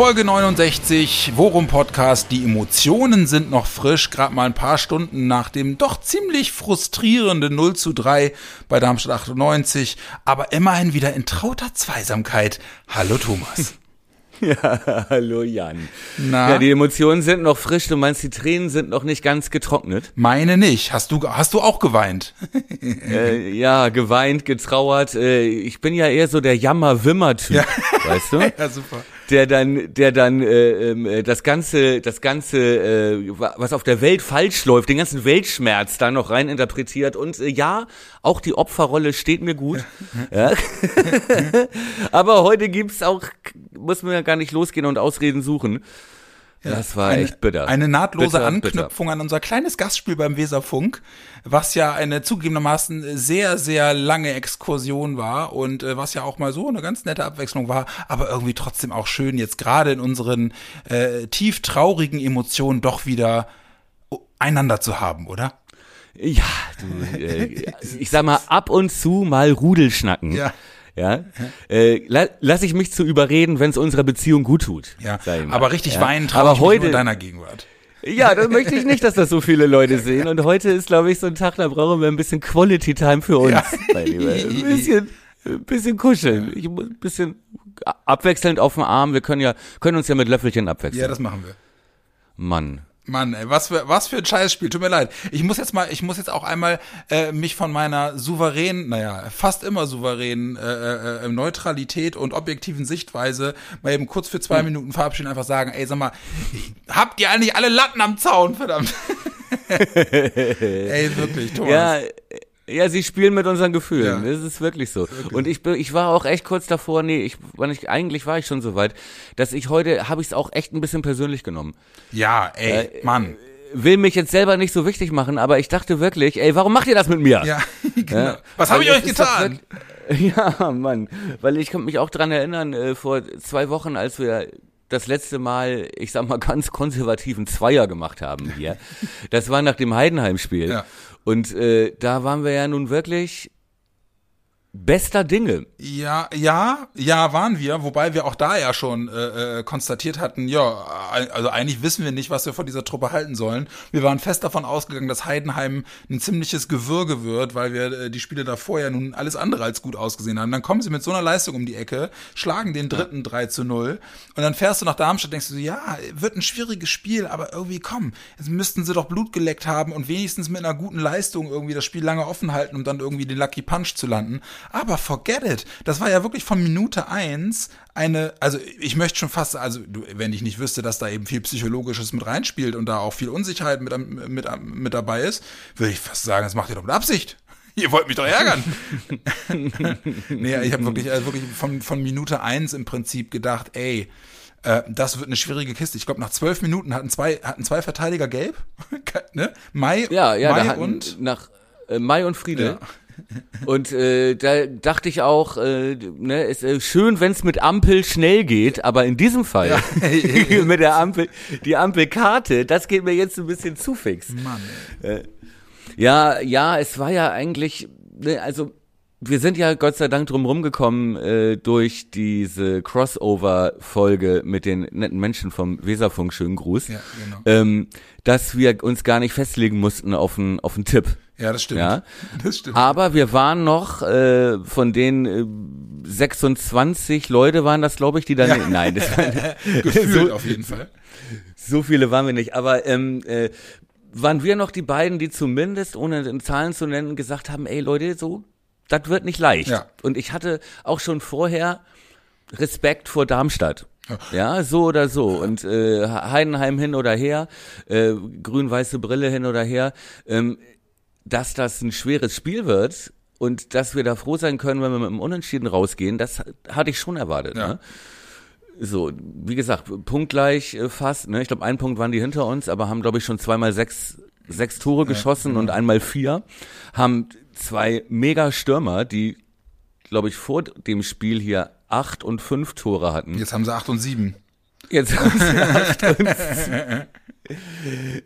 Folge 69, Worum Podcast. Die Emotionen sind noch frisch, gerade mal ein paar Stunden nach dem doch ziemlich frustrierenden 0 zu 3 bei Darmstadt 98, aber immerhin wieder in trauter Zweisamkeit. Hallo Thomas. Ja, hallo Jan. Na? Ja, die Emotionen sind noch frisch. Du meinst, die Tränen sind noch nicht ganz getrocknet? Meine nicht. Hast du, hast du auch geweint? äh, ja, geweint, getrauert. Äh, ich bin ja eher so der Jammer-Wimmer-Typ, Ja. weißt du? Ja, super. Der dann, der dann äh, ähm, äh, das ganze, das ganze, äh, was auf der Welt falsch läuft, den ganzen Weltschmerz da noch rein interpretiert. Und äh, ja, auch die Opferrolle steht mir gut. ja. Aber heute gibt's auch, muss man ja gar nicht losgehen und Ausreden suchen. Das war eine, echt bitter. Eine nahtlose Bitter, Anknüpfung an unser kleines Gastspiel beim Weserfunk, was ja eine zugegebenermaßen sehr, sehr lange Exkursion war und äh, was ja auch mal so eine ganz nette Abwechslung war, aber irgendwie trotzdem auch schön, jetzt gerade in unseren äh, tief traurigen Emotionen doch wieder einander zu haben, oder? Ja, du, äh, ich sag mal, ab und zu mal Rudel schnacken. Ja. Ja, äh, la, lass ich mich zu überreden, wenn es unserer Beziehung gut tut. Ja, aber richtig ja. weinen traue Aber ich mich nur heute, in deiner Gegenwart. ja, das möchte ich nicht, dass das so viele Leute sehen. Und heute ist, glaube ich, so ein Tag, da brauchen wir ein bisschen Quality Time für uns, Ja. mein Lieber. Ein bisschen, ein bisschen kuscheln. Ich muss ein bisschen abwechselnd auf dem Arm. Wir können ja, können uns ja mit Löffelchen abwechseln. Ja, das machen wir. Mann. Mann, ey, was für was für ein Scheißspiel. Tut mir leid. Ich muss jetzt mal, ich muss jetzt auch einmal äh, mich von meiner souveränen, naja, fast immer souveränen äh, äh, Neutralität und objektiven Sichtweise mal eben kurz für zwei Hm. Minuten verabschieden, einfach sagen, ey, sag mal, habt ihr eigentlich alle Latten am Zaun, verdammt? ey, wirklich, Thomas. Ja, ja, sie spielen mit unseren Gefühlen. Ja. Das ist wirklich so. Und ich bin, ich war auch echt kurz davor, nee, ich, wann ich, eigentlich war ich schon so weit, dass ich heute, habe ich es auch echt ein bisschen persönlich genommen. Ja, ey, Äh, Mann. Will mich jetzt selber nicht so wichtig machen, aber ich dachte wirklich, ey, warum macht ihr das mit mir? Ja, genau. Ja. Was habe ich euch getan? wirklich- Ja, Mann. Weil ich kann mich auch dran erinnern, äh, vor zwei Wochen, als wir das letzte Mal, ich sag mal, ganz konservativen Zweier gemacht haben hier. Das war nach dem Heidenheim-Spiel. Ja. Und äh, da waren wir ja nun wirklich bester Dinge. Ja, ja, ja, waren wir, wobei wir auch da ja schon äh, äh, konstatiert hatten, ja, also eigentlich wissen wir nicht, was wir von dieser Truppe halten sollen. Wir waren fest davon ausgegangen, dass Heidenheim ein ziemliches Gewürge wird, weil wir äh, die Spiele davor ja nun alles andere als gut ausgesehen haben. Dann kommen sie mit so einer Leistung um die Ecke, schlagen den dritten 3 zu 0 und dann fährst du nach Darmstadt, denkst du, so, ja, wird ein schwieriges Spiel, aber irgendwie komm, jetzt müssten sie doch Blut geleckt haben und wenigstens mit einer guten Leistung irgendwie das Spiel lange offen halten, um dann irgendwie den Lucky Punch zu landen. Aber forget it. Das war ja wirklich von Minute eins eine, also ich möchte schon fast, also wenn ich nicht wüsste, dass da eben viel Psychologisches mit reinspielt und da auch viel Unsicherheit mit, mit, mit dabei ist, würde ich fast sagen, das macht ihr doch mit Absicht. Ihr wollt mich doch ärgern. nee, ich habe wirklich, also wirklich von, von Minute eins im Prinzip gedacht, ey, äh, das wird eine schwierige Kiste. Ich glaube, nach zwölf Minuten hatten zwei, hatten zwei Verteidiger gelb. ne? Mai, Ja, ja, Mai und nach äh, Mai und Friede. Ja. Und äh, da dachte ich auch, äh, ne, ist äh, schön, wenn es mit Ampel schnell geht, aber in diesem Fall mit der Ampel, die Ampelkarte, das geht mir jetzt ein bisschen zu fix. Mann, Äh, ja, ja, es war ja eigentlich, ne, also wir sind ja Gott sei Dank drum rumgekommen äh, durch diese Crossover-Folge mit den netten Menschen vom Weserfunk, schönen Gruß, Ja, genau. ähm, dass wir uns gar nicht festlegen mussten auf einen auf einen Tipp. Ja, das stimmt. Ja. Das stimmt. Aber wir waren noch äh, von den äh, 26 Leute waren das, glaube ich, die dann. Ja. Nein, das waren, Gefühlt so, auf jeden Fall. so viele waren wir nicht. Aber ähm, äh, waren wir noch die beiden, die zumindest, ohne Zahlen zu nennen, gesagt haben, ey Leute, so, das wird nicht leicht. Ja. Und ich hatte auch schon vorher Respekt vor Darmstadt. Ja, so oder so. Und äh, Heidenheim hin oder her, äh, grün-weiße Brille hin oder her. Ähm, dass das ein schweres Spiel wird und dass wir da froh sein können, wenn wir mit dem Unentschieden rausgehen, das hatte ich schon erwartet. Ja. Ne? So, wie gesagt, punktgleich äh, fast. Ne? Ich glaube, ein Punkt waren die hinter uns, aber haben, glaube ich, schon zweimal sechs, sechs Tore geschossen und einmal vier. Haben zwei Mega-Stürmer, die, glaube ich, vor dem Spiel hier acht und fünf Tore hatten. Jetzt haben sie acht und sieben. Jetzt haben sie acht und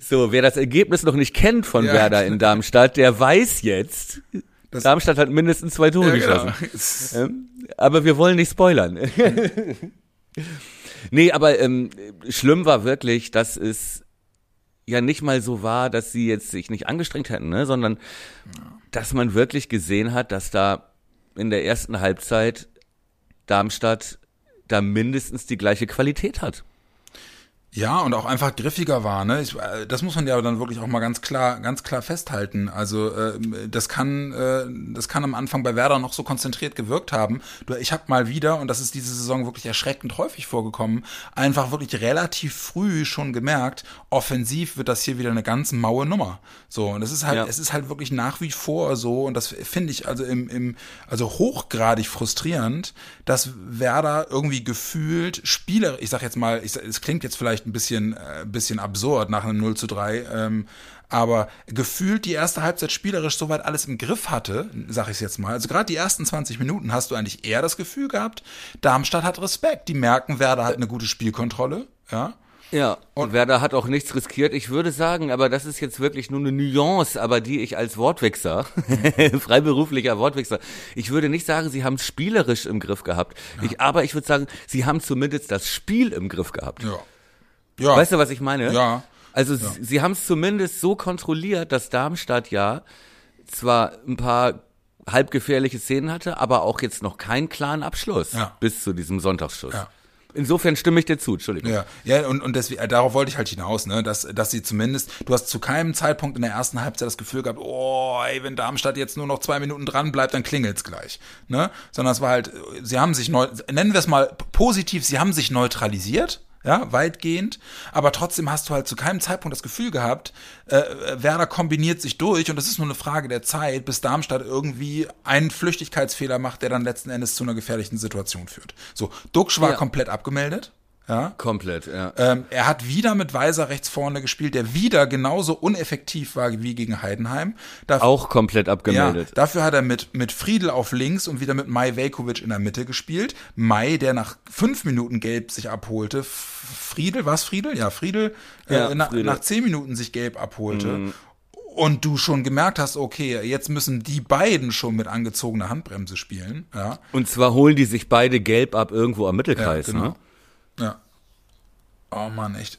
So, wer das Ergebnis noch nicht kennt von Ja. Werder in Darmstadt, der weiß jetzt, Das- Darmstadt hat mindestens zwei Tore Ja, geschossen. genau. Ähm, aber wir wollen nicht spoilern. nee, aber ähm, schlimm war wirklich, dass es ja nicht mal so war, dass sie jetzt sich nicht angestrengt hätten, ne? sondern dass man wirklich gesehen hat, dass da in der ersten Halbzeit Darmstadt da mindestens die gleiche Qualität hat. Ja, und auch einfach griffiger war, ne? Ich, äh, das muss man ja dann wirklich auch mal ganz klar, ganz klar festhalten. Also ähm, das kann, äh, das kann am Anfang bei Werder noch so konzentriert gewirkt haben. Du, ich habe mal wieder, und das ist diese Saison wirklich erschreckend häufig vorgekommen, einfach wirklich relativ früh schon gemerkt, offensiv wird das hier wieder eine ganz maue Nummer. So, und es ist halt, Ja. es ist halt wirklich nach wie vor so, und das finde ich also im, im, also hochgradig frustrierend, dass Werder irgendwie gefühlt Spieler, ich sag jetzt mal, ich, es klingt jetzt vielleicht ein bisschen, äh, bisschen absurd nach einem 0 zu 3, ähm, aber gefühlt die erste Halbzeit spielerisch soweit alles im Griff hatte, sag ich jetzt mal. Also gerade die ersten 20 Minuten hast du eigentlich eher das Gefühl gehabt, Darmstadt hat Respekt. Die merken, Werder hat eine gute Spielkontrolle, ja. Ja, und Werder hat auch nichts riskiert. Ich würde sagen, aber das ist jetzt wirklich nur eine Nuance, aber die ich als Wortwichser, freiberuflicher Wortwichser, ich würde nicht sagen, sie haben es spielerisch im Griff gehabt. Ich, aber ich würde sagen, sie haben zumindest das Spiel im Griff gehabt. Ja. Ja. Weißt du, was ich meine? Ja. Also sie, sie haben es zumindest so kontrolliert, dass Darmstadt ja zwar ein paar halbgefährliche Szenen hatte, aber auch jetzt noch keinen klaren Abschluss Ja. bis zu diesem Sonntagsschuss. Ja. Insofern stimme ich dir zu, Entschuldigung. Ja, ja, und, und deswegen, äh, darauf wollte ich halt hinaus, ne, dass, dass sie zumindest, du hast zu keinem Zeitpunkt in der ersten Halbzeit das Gefühl gehabt, oh, ey, wenn Darmstadt jetzt nur noch zwei Minuten dran bleibt, dann klingelt's gleich, ne, sondern es war halt, sie haben sich neu, nennen wir es mal positiv, sie haben sich neutralisiert, ja, weitgehend, aber trotzdem hast du halt zu keinem Zeitpunkt das Gefühl gehabt, äh, äh, Werder kombiniert sich durch und es ist nur eine Frage der Zeit, bis Darmstadt irgendwie einen Flüchtigkeitsfehler macht, der dann letzten Endes zu einer gefährlichen Situation führt. So, Duxch war Ja. komplett abgemeldet, ja, Komplett, ja. ähm, er hat wieder mit Weiser rechts vorne gespielt, der wieder genauso uneffektiv war wie gegen Heidenheim. Da, Auch komplett ja, abgemeldet. dafür hat er mit, mit Friedel auf links und wieder mit Mai Velkovic in der Mitte gespielt. Mai, der nach fünf Minuten gelb sich abholte. Friedel, was Friedel? Ja, Friedel, Ja, äh, na, Friedel. nach zehn Minuten sich gelb abholte. Und du schon gemerkt hast, okay, jetzt müssen die beiden schon mit angezogener Handbremse spielen. Ja, Und zwar holen die sich beide gelb ab irgendwo am Mittelkreis, ja genau. ne? Ja. Oh Mann, echt.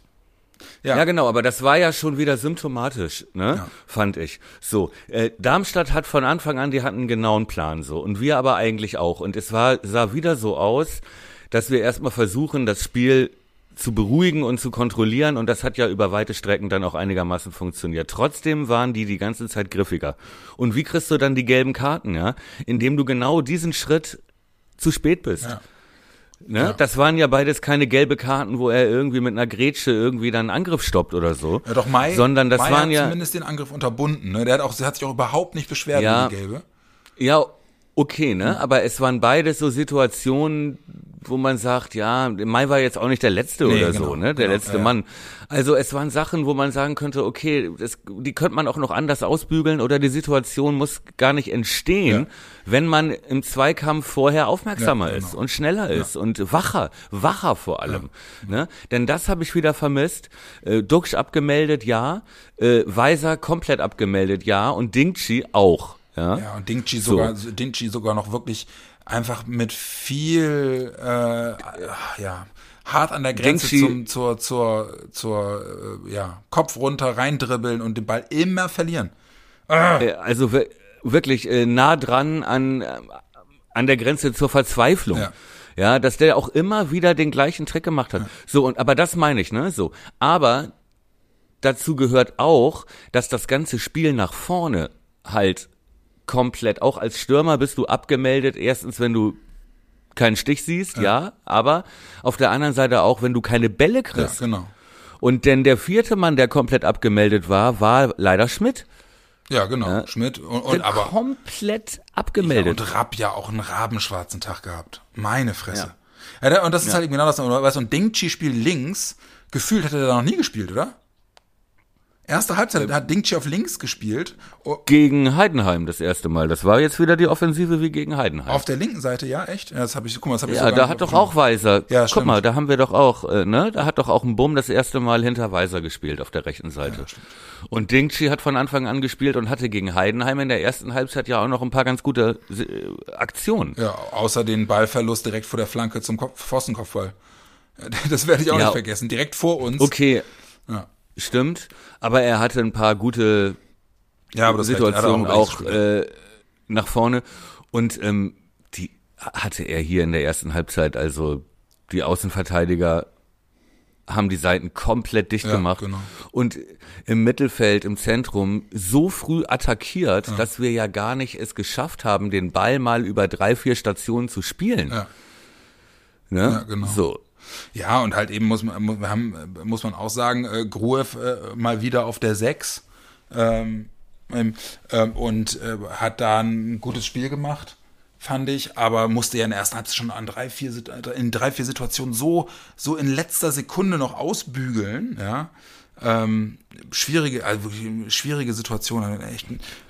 Ja. genau, aber das war ja schon wieder symptomatisch, ne? Ja. Fand ich. So, äh, Darmstadt hat von Anfang an, die hatten einen genauen Plan so und wir aber eigentlich auch und es war sah wieder so aus, dass wir erstmal versuchen, das Spiel zu beruhigen und zu kontrollieren und das hat ja über weite Strecken dann auch einigermaßen funktioniert. Trotzdem waren die die ganze Zeit griffiger. Und wie kriegst du dann die gelben Karten, ja? Indem du genau diesen Schritt zu spät bist. Ja. Ne? Ja. Das waren ja beides keine gelbe Karten, wo er irgendwie mit einer Grätsche irgendwie dann einen Angriff stoppt oder so. Ja, doch Mai, Sondern das Mai waren hat ja, zumindest den Angriff unterbunden. Ne? Der hat auch, der hat sich auch überhaupt nicht beschwert Ja. über die gelbe. ja, okay, ne? Aber es waren beides so Situationen, wo man sagt, ja, Mai war jetzt auch nicht der Letzte Nee, oder genau, so, ne? Der genau, letzte ja. Mann. Also es waren Sachen, wo man sagen könnte, okay, das, die könnte man auch noch anders ausbügeln oder die Situation muss gar nicht entstehen, Ja. wenn man im Zweikampf vorher aufmerksamer Ja, genau. ist und schneller ist und wacher, wacher vor allem. Ne? Denn das habe ich wieder vermisst. Äh, Duxch abgemeldet, ja. Äh, Weiser komplett abgemeldet, ja. Und Dingchi auch. Ja. Ja, und Dingchi So. sogar, Dingchi sogar noch wirklich einfach mit viel, äh, ja, hart an der Grenze Dingchi- zum, zur, zur, zur, äh, ja, Kopf runter, reindribbeln und den Ball immer verlieren. Äh, Also wir- wirklich äh, nah dran an, äh, an der Grenze zur Verzweiflung. Ja. Ja. dass der auch immer wieder den gleichen Trick gemacht hat. So, und aber das meine ich, ne? So. Aber dazu gehört auch, dass das ganze Spiel nach vorne halt komplett, auch als Stürmer bist du abgemeldet, erstens, wenn du keinen Stich siehst, ja, aber auf der anderen Seite auch, wenn du keine Bälle Ja, kriegst. genau. Und denn der vierte Mann, der komplett abgemeldet war, war leider Schmidt. Ja, genau. Schmidt und, und aber komplett Ja, abgemeldet. und Rapp ja auch einen rabenschwarzen Tag gehabt. Meine Fresse. Ja. da- und das ist halt genau das, weißt du, ein Dingchi spielt links, gefühlt hätte er da noch nie gespielt, oder? Erste Halbzeit hat Dingchi auf links gespielt. Oh, Gegen Heidenheim das erste Mal. Das war jetzt wieder die Offensive wie gegen Heidenheim. Auf der linken Seite, ja, echt? Ja, das habe ich, guck mal, das habe ich ja, da hat doch auch Weiser. Ja, Guck stimmt. mal, da haben wir doch auch, äh, ne? Da hat doch auch ein Bumm das erste Mal hinter Weiser gespielt auf der rechten Seite. und Dingchi hat von Anfang an gespielt und hatte gegen Heidenheim in der ersten Halbzeit ja auch noch ein paar ganz gute äh, Aktionen. Ja, außer den Ballverlust direkt vor der Flanke zum Kopf, Pfostenkopfball. Das werde ich auch Ja. nicht vergessen. Direkt vor uns. Okay, Ja, stimmt. Aber er hatte ein paar gute ja aber das Situationen auch recht. äh, nach vorne. Und ähm, die hatte er hier in der ersten Halbzeit. Also die Außenverteidiger haben die Seiten komplett dicht Ja, gemacht genau. und im Mittelfeld, im Zentrum so früh attackiert, dass wir ja gar nicht es geschafft haben, den Ball mal über drei, vier Stationen zu spielen. Ja. Ne? Ja, genau. So. Ja, und halt eben muss man, äh, muss man auch sagen, äh, Gruev äh, mal wieder auf der 6 ähm, ähm, und äh, hat da ein gutes Spiel gemacht, fand ich, aber musste ja in der ersten Halbzeit schon an drei, vier, Sit- in drei, vier Situationen so, so in letzter Sekunde noch ausbügeln, ja. Ähm, schwierige, also schwierige Situation. Also Echt,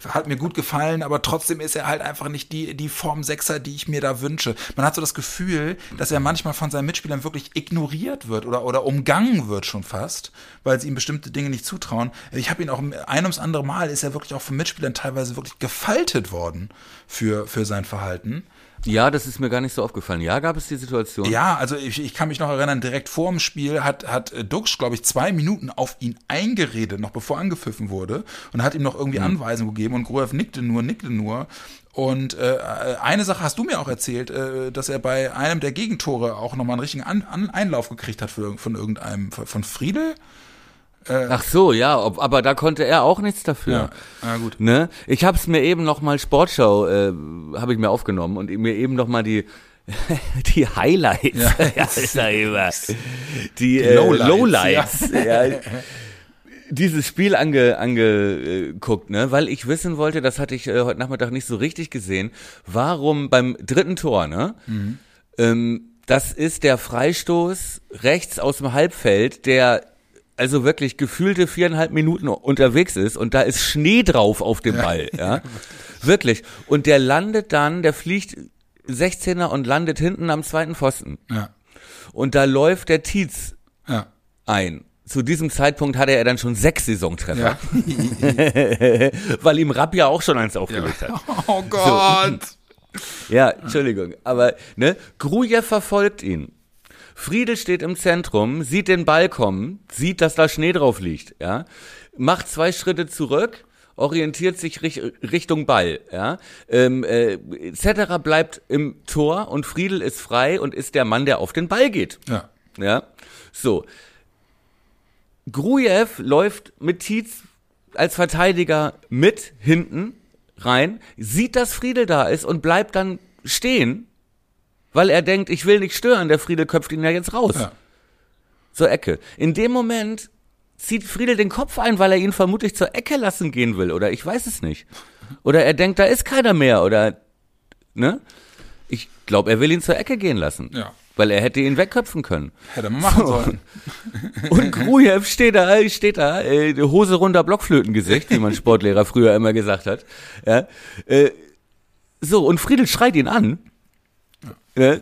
hat mir gut gefallen, aber trotzdem ist er halt einfach nicht die, die Form Sechser, die ich mir da wünsche. Man hat so das Gefühl, dass er manchmal von seinen Mitspielern wirklich ignoriert wird oder, oder umgangen wird schon fast, weil sie ihm bestimmte Dinge nicht zutrauen. Ich habe ihn auch ein ums andere Mal ist er wirklich auch von Mitspielern teilweise wirklich gefaltet worden für, für sein Verhalten. Ja, das ist mir gar nicht so aufgefallen. Ja, gab es die Situation? Ja, also ich, ich kann mich noch erinnern, direkt vor dem Spiel hat, hat äh, Dux, glaube ich, zwei Minuten auf ihn eingeredet, noch bevor angepfiffen wurde, und hat ihm noch irgendwie Anweisungen gegeben und Gruev nickte nur, nickte nur. Und äh, eine Sache hast du mir auch erzählt, äh, dass er bei einem der Gegentore auch nochmal einen richtigen An An Einlauf gekriegt hat für, von irgendeinem, von Friedel. Ach so, ja, ob, aber da konnte er auch nichts dafür. Ja, gut. Ne? Ich habe es mir eben noch mal Sportschau äh, habe ich mir aufgenommen und mir eben noch mal die die Highlights, ja, ist ja immer die, äh, Lowlights, Lowlights, ja. dieses Spiel ange, angeguckt, ne, weil ich wissen wollte, das hatte ich äh, heute Nachmittag nicht so richtig gesehen, warum beim dritten Tor, ne, ähm, das ist der Freistoß rechts aus dem Halbfeld, der also wirklich gefühlte viereinhalb Minuten unterwegs ist und da ist Schnee drauf auf dem Ball, ja. Wirklich. Und der landet dann, der fliegt 16er und landet hinten am zweiten Pfosten. Ja, Und da läuft der Tietz ja. ein. Zu diesem Zeitpunkt hatte er dann schon sechs Saisontreffer, Ja. weil ihm Rapp ja auch schon eins aufgelegt hat. Oh Gott. Ja, Entschuldigung. Aber, ne, Grujew verfolgt ihn. Friedel steht im Zentrum, sieht den Ball kommen, sieht, dass da Schnee drauf liegt, ja, macht zwei Schritte zurück, orientiert sich rich Richtung Ball, ja, ähm, äh, etc. bleibt im Tor und Friedel ist frei und ist der Mann, der auf den Ball geht. Ja. Ja, so. Grujew läuft mit Tietz als Verteidiger mit hinten rein, sieht, dass Friedel da ist und bleibt dann stehen, weil er denkt, ich will nicht stören, der Friedel köpft ihn ja jetzt raus. Ja. Zur Ecke. In dem Moment zieht Friedel den Kopf ein, weil er ihn vermutlich zur Ecke lassen gehen will, oder ich weiß es nicht. Oder er denkt, da ist keiner mehr, oder, ne? Ich glaube, er will ihn zur Ecke gehen lassen. Ja. Weil er hätte ihn wegköpfen können. Hätte man machen sollen. Und Grujew steht da, steht da, äh, Hose runter, Blockflötengesicht, wie mein Sportlehrer früher immer gesagt hat. Ja, äh, so, und Friedel schreit ihn an. Ja,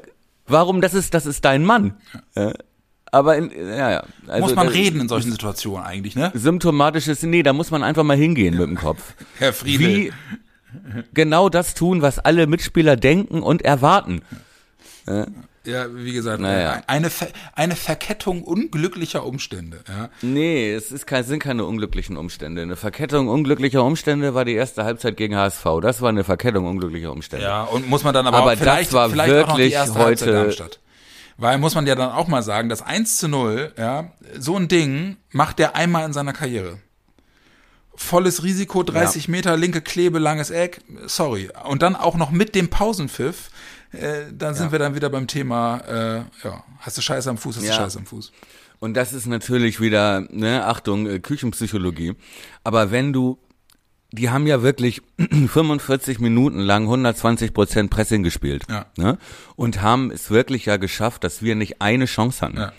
warum, das ist, das ist dein Mann. Ja, aber, in, ja, ja. Also Muss man reden in solchen Situationen eigentlich, ne? Symptomatisches, nee, da muss man einfach mal hingehen mit dem Kopf. Herr Friedel. Wie genau das tun, was alle Mitspieler denken und erwarten. Ja, wie gesagt, Naja. eine, Ver eine Verkettung unglücklicher Umstände. Ja. Nee, es ist kein, sind keine unglücklichen Umstände. Eine Verkettung unglücklicher Umstände war die erste Halbzeit gegen HSV. Das war eine Verkettung unglücklicher Umstände. ja, und muss man dann aber, Aber auch vielleicht, das war vielleicht auch noch die wirklich erste Halbzeit heute- Darmstadt. Weil muss man ja dann auch mal sagen, das 1 zu 0, ja, so ein Ding macht der einmal in seiner Karriere. Volles Risiko, 30 Meter, linke Klebe, langes Eck, sorry. Und dann auch noch mit dem Pausenpfiff, äh, da sind wir dann wieder beim Thema, äh, ja, hast du Scheiße am Fuß, hast Ja. du Scheiße am Fuß. Und das ist natürlich wieder, ne, Achtung, äh, Küchenpsychologie. Aber wenn du, die haben ja wirklich 45 Minuten lang 120 Prozent Pressing gespielt. Ja. Ne? Und haben es wirklich ja geschafft, dass wir nicht eine Chance hatten. Ja.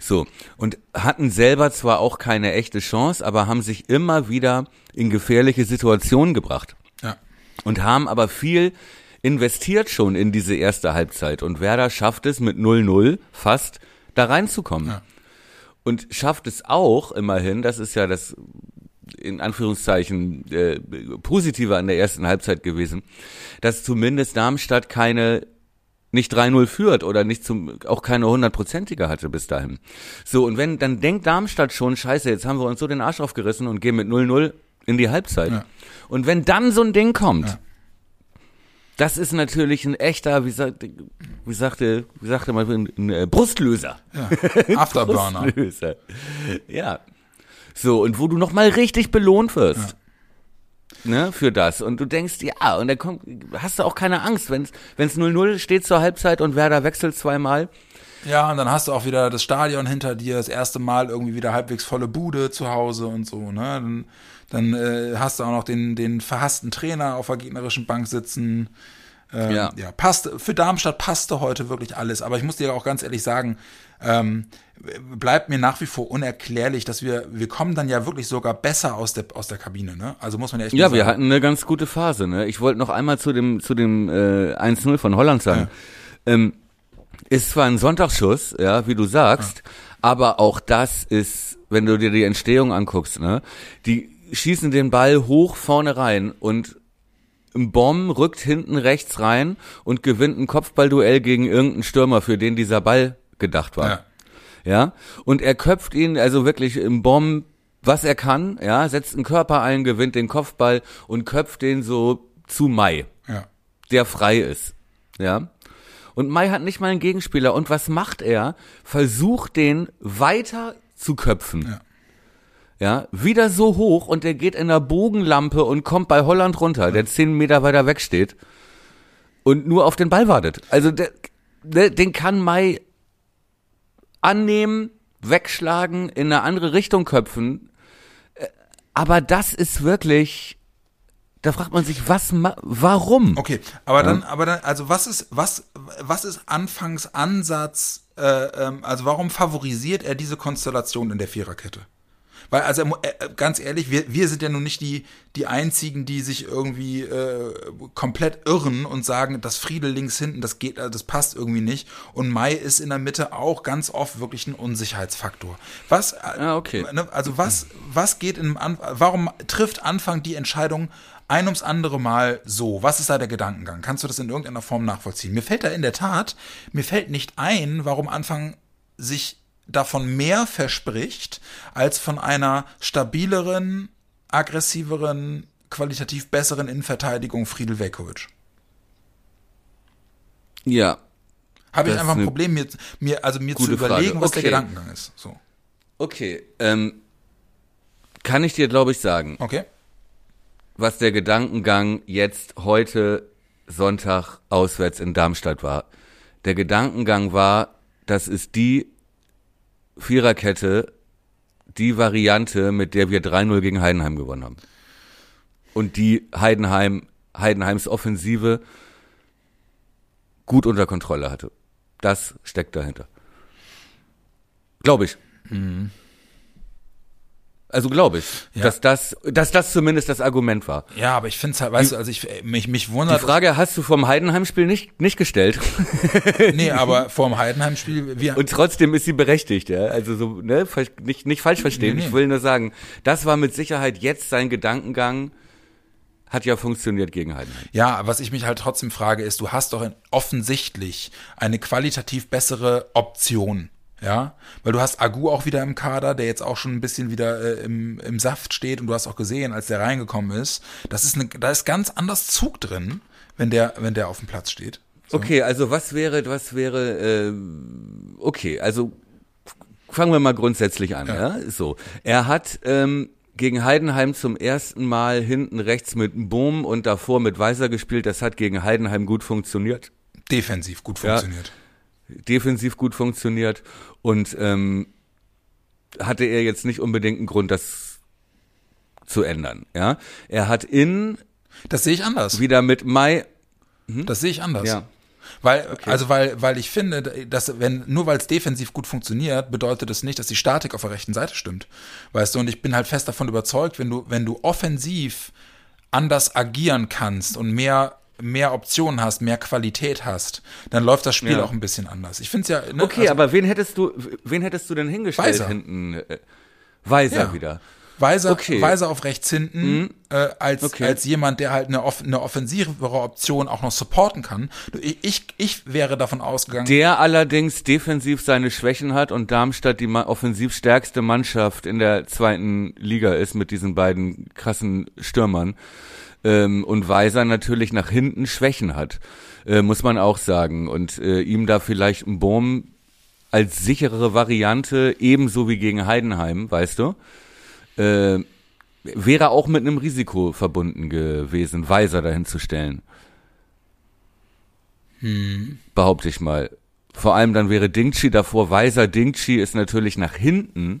So, und hatten selber zwar auch keine echte Chance, aber haben sich immer wieder in gefährliche Situationen gebracht Ja. und haben aber viel investiert schon in diese erste Halbzeit. Und Werder schafft es mit 0-0 fast da reinzukommen. Ja. Und schafft es auch immerhin, das ist ja das in Anführungszeichen äh, positive an der ersten Halbzeit gewesen, dass zumindest Darmstadt keine nicht 3-0 führt oder nicht zum, auch keine hundertprozentige hatte bis dahin. So, und wenn, dann denkt Darmstadt schon, scheiße, jetzt haben wir uns so den Arsch aufgerissen und gehen mit 0-0 in die Halbzeit. Ja. Und wenn dann so ein Ding kommt, Ja. Das ist natürlich ein echter, wie, sagt, wie sagte, wie sagte man, ein, ein äh, Brustlöser. ja. Afterburner. Brustlöser. Ja. So, und wo du nochmal richtig belohnt wirst. Ne, für das. Und du denkst, ja, und dann kommt, hast du auch keine Angst, wenn es 0-0 steht zur Halbzeit und Werder wechselt zweimal. Ja, und dann hast du auch wieder das Stadion hinter dir, das erste Mal irgendwie wieder halbwegs volle Bude zu Hause und so, ne? Dann, dann äh, hast du auch noch den, den verhassten Trainer auf der gegnerischen Bank sitzen. Ähm, Ja. ja, passt, für Darmstadt passte heute wirklich alles. Aber ich muss dir auch ganz ehrlich sagen, ähm, bleibt mir nach wie vor unerklärlich, dass wir, wir kommen dann ja wirklich sogar besser aus der, aus der Kabine, ne? Also muss man ja echt Ja, wir sagen. hatten eine ganz gute Phase. Ne? Ich wollte noch einmal zu dem zu dem äh, 1-0 von Holland sagen. Ähm, ist zwar ein Sonntagsschuss, ja, wie du sagst, aber auch das ist, wenn du dir die Entstehung anguckst, ne, die schießen den Ball hoch vorne rein und Bomb rückt hinten rechts rein und gewinnt ein Kopfballduell gegen irgendeinen Stürmer, für den dieser Ball gedacht war. Ja. Ja, und er köpft ihn also wirklich im Bomb, was er kann, ja, setzt einen Körper ein, gewinnt den Kopfball und köpft den so zu Mai, Ja. der frei ist. Ja. Und Mai hat nicht mal einen Gegenspieler. Und was macht er? Versucht den weiter zu köpfen. Ja. Ja, wieder so hoch und der geht in der Bogenlampe und kommt bei Holland runter, der zehn Meter weiter weg steht und nur auf den Ball wartet. Also der, der, den kann Mai annehmen, wegschlagen, in eine andere Richtung köpfen. Äh, Aber das ist wirklich, da fragt man sich, was, warum? Okay, aber dann, aber dann, also was ist, was, was ist Anfangsansatz, äh, ähm, also warum favorisiert er diese Konstellation in der Viererkette? Weil, also mu- äh, ganz ehrlich, wir, wir sind ja nun nicht die, die einzigen, die sich irgendwie äh, komplett irren und sagen, das Friedel links hinten, das geht, äh, das passt irgendwie nicht. Und Mai ist in der Mitte auch ganz oft wirklich ein Unsicherheitsfaktor. Was, äh, Ah, okay. ne, also was, was geht in, warum trifft Anfang die Entscheidung ein ums andere Mal so? Was ist da der Gedankengang? Kannst du das in irgendeiner Form nachvollziehen? Mir fällt da in der Tat, mir fällt nicht ein, warum Anfang sich davon mehr verspricht, als von einer stabileren, aggressiveren, qualitativ besseren Innenverteidigung Friedel Velkovic. Ja, Habe ich einfach ein Problem, mir, mir, also mir zu gute Frage. überlegen, was der Okay. Gedankengang ist. So. okay. Ähm, kann ich dir, glaube ich, sagen. Okay? was der Gedankengang jetzt heute Sonntag auswärts in Darmstadt war. Der Gedankengang war, das ist die Viererkette, die Variante, mit der wir 3-0 gegen Heidenheim gewonnen haben. Und die Heidenheim, Heidenheims Offensive gut unter Kontrolle hatte. Das steckt dahinter. Glaube ich. Also glaube ich, Ja. dass das, dass das zumindest das Argument war. Ja, aber ich finde es halt, weißt du, also ich, mich, mich Die wundert, Frage hast du vom Heidenheim-Spiel nicht, nicht gestellt. nee, aber vor dem Heidenheim-Spiel, wir, Und trotzdem ist sie berechtigt, ja. Also so, ne, nicht, nicht falsch verstehen. Nee, nee. Ich will nur sagen, das war mit Sicherheit jetzt sein Gedankengang, hat ja funktioniert gegen Heidenheim. Ja, was ich mich halt trotzdem frage, ist, du hast doch offensichtlich eine qualitativ bessere Option. Ja, weil du hast Agu auch wieder im Kader, der jetzt auch schon ein bisschen wieder äh, im, im Saft steht und du hast auch gesehen, als der reingekommen ist, das ist eine, da ist ganz anders Zug drin, wenn der, wenn der auf dem Platz steht. So. Okay, also was wäre, was wäre, ähm, okay, also fangen wir mal grundsätzlich an, ja. So, er hat ähm, gegen Heidenheim zum ersten Mal hinten rechts mit Bohm und davor mit Weiser gespielt. Das hat gegen Heidenheim gut funktioniert. Defensiv gut Ja. Defensiv gut funktioniert und ähm, hatte er jetzt nicht unbedingt einen Grund, das zu ändern. Ja, er hat in Das sehe ich anders. wieder mit Mai. Das sehe ich anders. Ja. Weil, also weil, weil ich finde, dass wenn, nur weil es defensiv gut funktioniert, bedeutet es nicht, dass die Statik auf der rechten Seite stimmt. Weißt du, und ich bin halt fest davon überzeugt, wenn du, wenn du offensiv anders agieren kannst und mehr mehr Optionen hast, mehr Qualität hast, dann läuft das Spiel Ja. auch ein bisschen anders. Ich finde es ja. Ne, Okay, also aber wen hättest du, wen hättest du denn hingestellt Weiser. hinten? Äh, Weiser Ja. wieder. Weiser, Okay. Mhm. Weiser auf rechts hinten, äh, als, Okay. als jemand, der halt eine, off eine offensivere Option auch noch supporten kann. Ich, ich, ich wäre davon ausgegangen, Der allerdings defensiv seine Schwächen hat und Darmstadt die offensiv stärkste Mannschaft in der zweiten Liga ist mit diesen beiden krassen Stürmern. Ähm, und Weiser natürlich nach hinten Schwächen hat, äh, muss man auch sagen. Und äh, ihm da vielleicht ein Bohm als sicherere Variante, ebenso wie gegen Heidenheim, weißt du, äh, wäre auch mit einem Risiko verbunden gewesen, Weiser dahin zu stellen. Behaupte ich mal. Vor allem dann wäre Dingchi davor, Weiser Dingchi ist natürlich nach hinten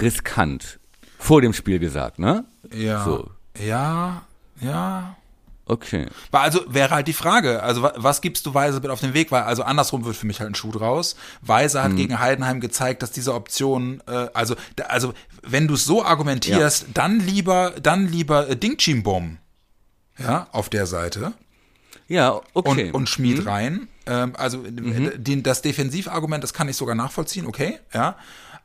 riskant. Vor dem Spiel gesagt, ne? ja, So. Ja, ja. Okay. Also wäre halt die Frage, also wa- was gibst du Weiser mit auf den Weg? Weil also andersrum wird für mich halt ein Schuh draus. Weiser Mhm. hat gegen Heidenheim gezeigt, dass diese Option, äh, also da- also wenn du es so argumentierst, dann lieber dann lieber äh, Dingchimbom, ja, auf der Seite Ja, okay. Mhm. und, und Schmied rein. Ähm, also den, das Defensivargument, das kann ich sogar nachvollziehen, okay, ja.